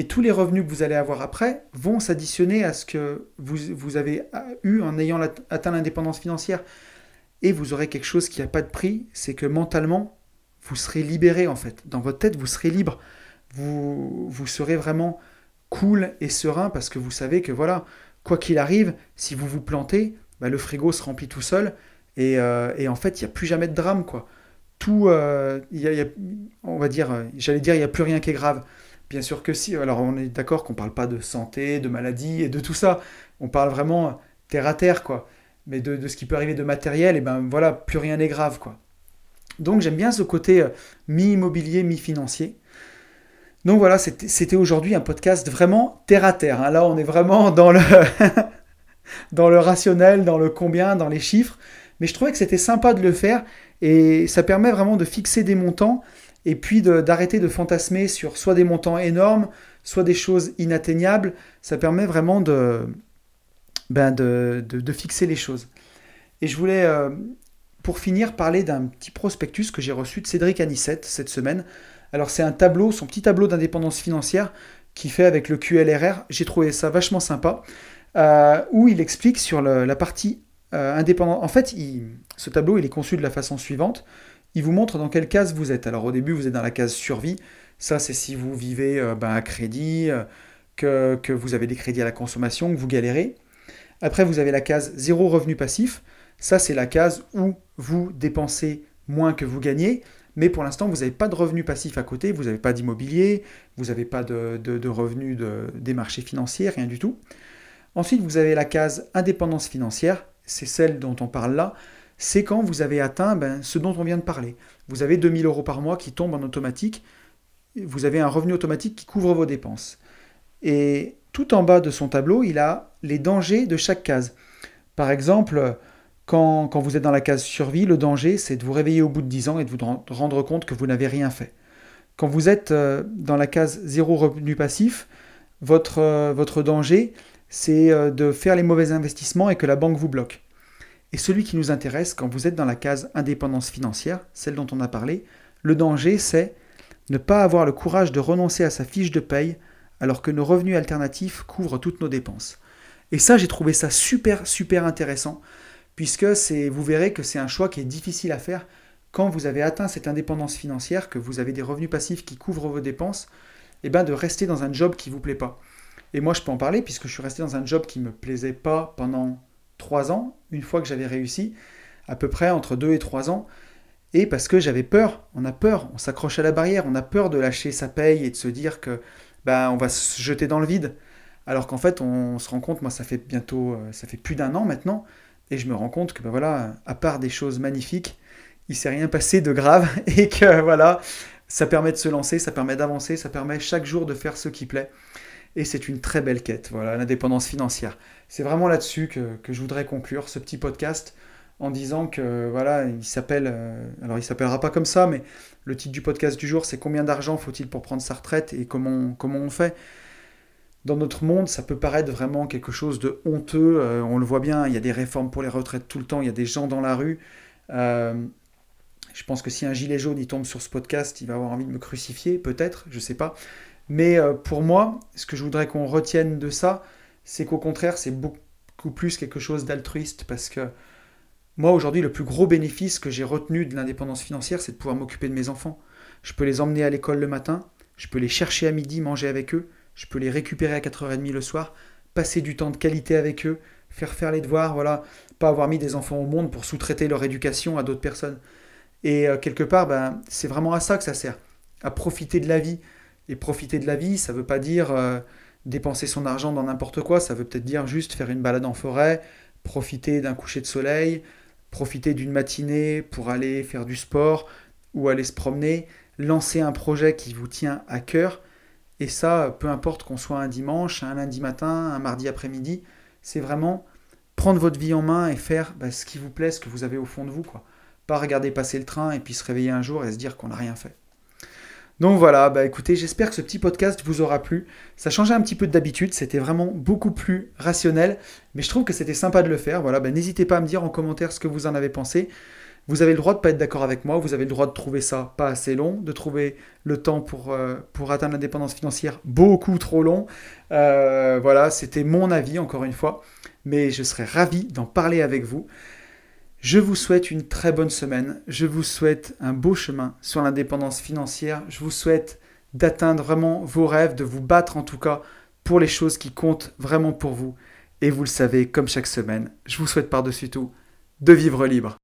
Et tous les revenus que vous allez avoir après vont s'additionner à ce que vous, avez eu en ayant atteint l'indépendance financière. Et vous aurez quelque chose qui n'a pas de prix, c'est que mentalement, vous serez libéré en fait. Dans votre tête, vous serez libre. Vous, vous serez vraiment cool et serein parce que vous savez que voilà, quoi qu'il arrive, si vous vous plantez, bah, le frigo se remplit tout seul. Et, euh, en fait, il n'y a plus jamais de drame. quoi. Tout, euh, y on va dire, j'allais dire, il n'y a plus rien qui est grave. Bien sûr que si. Alors on est d'accord qu'on ne parle pas de santé, de maladie et de tout ça. On parle vraiment terre à terre, quoi. Mais de, ce qui peut arriver de matériel, et ben voilà, plus rien n'est grave, quoi. Donc j'aime bien ce côté euh, mi-immobilier, mi-financier. Donc voilà, c'était aujourd'hui un podcast vraiment terre à terre. Hein. Là, on est vraiment dans le, [LAUGHS] dans le rationnel, dans le combien, dans les chiffres. Mais je trouvais que c'était sympa de le faire et ça permet vraiment de fixer des montants et puis d'arrêter de, fantasmer sur soit des montants énormes, soit des choses inatteignables. Ça permet vraiment de, ben de, fixer les choses. Et je voulais, euh, pour finir, parler d'un petit prospectus que j'ai reçu de Cédric Anissette cette semaine. Alors c'est un tableau, son petit tableau d'indépendance financière qu'il fait avec le QLRR. J'ai trouvé ça vachement sympa, euh, où il explique sur la partie euh, indépendante. En fait, ce tableau, il est conçu de la façon suivante il vous montre dans quelle case vous êtes. Alors au début, vous êtes dans la case survie. Ça, c'est si vous vivez euh, ben, à crédit, euh, que, vous avez des crédits à la consommation, que vous galérez. Après, vous avez la case zéro revenu passif. Ça, c'est la case où vous dépensez moins que vous gagnez. Mais pour l'instant, vous n'avez pas de revenus passifs à côté, vous n'avez pas d'immobilier, vous n'avez pas de, revenus des marchés financiers, rien du tout. Ensuite, vous avez la case indépendance financière, c'est celle dont on parle là c'est quand vous avez atteint ben, ce dont on vient de parler. Vous avez 2000 euros par mois qui tombent en automatique, vous avez un revenu automatique qui couvre vos dépenses. Et tout en bas de son tableau, il a les dangers de chaque case. Par exemple, quand, vous êtes dans la case survie, le danger, c'est de vous réveiller au bout de 10 ans et de vous rendre compte que vous n'avez rien fait. Quand vous êtes euh, dans la case zéro revenu passif, votre, euh, votre danger, c'est euh, de faire les mauvais investissements et que la banque vous bloque. Et celui qui nous intéresse quand vous êtes dans la case indépendance financière, celle dont on a parlé, le danger c'est ne pas avoir le courage de renoncer à sa fiche de paye alors que nos revenus alternatifs couvrent toutes nos dépenses. Et ça, j'ai trouvé ça super, super intéressant, puisque vous verrez que c'est un choix qui est difficile à faire quand vous avez atteint cette indépendance financière, que vous avez des revenus passifs qui couvrent vos dépenses, et eh bien de rester dans un job qui ne vous plaît pas. Et moi, je peux en parler, puisque je suis resté dans un job qui ne me plaisait pas pendant trois ans, une fois que j'avais réussi, à peu près entre deux et trois ans, et parce que j'avais peur, on a peur, on s'accroche à la barrière, on a peur de lâcher sa paye et de se dire que bah, on va se jeter dans le vide. Alors qu'en fait, on se rend compte, moi ça fait bientôt, euh, ça fait plus d'un an maintenant, et je me rends compte que bah, voilà, à part des choses magnifiques, il s'est rien passé de grave, [LAUGHS] et que voilà, ça permet de se lancer, ça permet d'avancer, ça permet chaque jour de faire ce qui plaît. Et c'est une très belle quête, voilà, l'indépendance financière. C'est vraiment là-dessus que, je voudrais conclure ce petit podcast en disant que voilà, il s'appelle, euh, alors il s'appellera pas comme ça, mais le titre du podcast du jour, c'est combien d'argent faut-il pour prendre sa retraite et comment, comment on fait? Dans notre monde, ça peut paraître vraiment quelque chose de honteux. Euh, on le voit bien, il y a des réformes pour les retraites tout le temps, il y a des gens dans la rue. Euh, je pense que si un gilet jaune il tombe sur ce podcast, il va avoir envie de me crucifier, peut-être, je sais pas. Mais pour moi, ce que je voudrais qu'on retienne de ça, c'est qu'au contraire, c'est beaucoup plus quelque chose d'altruiste parce que moi, aujourd'hui, le plus gros bénéfice que j'ai retenu de l'indépendance financière, c'est de pouvoir m'occuper de mes enfants. Je peux les emmener à l'école le matin, je peux les chercher à midi, manger avec eux, je peux les récupérer à 4h30 le soir, passer du temps de qualité avec eux, faire faire les devoirs, voilà, pas avoir mis des enfants au monde pour sous-traiter leur éducation à d'autres personnes. Et euh, quelque part, ben, c'est vraiment à ça que ça sert, à profiter de la vie. Et profiter de la vie, ça ne veut pas dire euh, dépenser son argent dans n'importe quoi, ça veut peut-être dire juste faire une balade en forêt, profiter d'un coucher de soleil, profiter d'une matinée pour aller faire du sport ou aller se promener, lancer un projet qui vous tient à cœur. Et ça, peu importe qu'on soit un dimanche, un lundi matin, un mardi après-midi, c'est vraiment prendre votre vie en main et faire bah, ce qui vous plaît, ce que vous avez au fond de vous. Quoi. Pas regarder passer le train et puis se réveiller un jour et se dire qu'on n'a rien fait. Donc voilà, bah écoutez, j'espère que ce petit podcast vous aura plu. Ça changeait un petit peu d'habitude, c'était vraiment beaucoup plus rationnel, mais je trouve que c'était sympa de le faire. Voilà, bah, n'hésitez pas à me dire en commentaire ce que vous en avez pensé. Vous avez le droit de ne pas être d'accord avec moi, vous avez le droit de trouver ça pas assez long, de trouver le temps pour, euh, atteindre l'indépendance financière beaucoup trop long. Euh, voilà, c'était mon avis encore une fois, mais je serais ravi d'en parler avec vous. Je vous souhaite une très bonne semaine. Je vous souhaite un beau chemin sur l'indépendance financière. Je vous souhaite d'atteindre vraiment vos rêves, de vous battre en tout cas pour les choses qui comptent vraiment pour vous. Et vous le savez, comme chaque semaine, je vous souhaite par-dessus tout de vivre libre.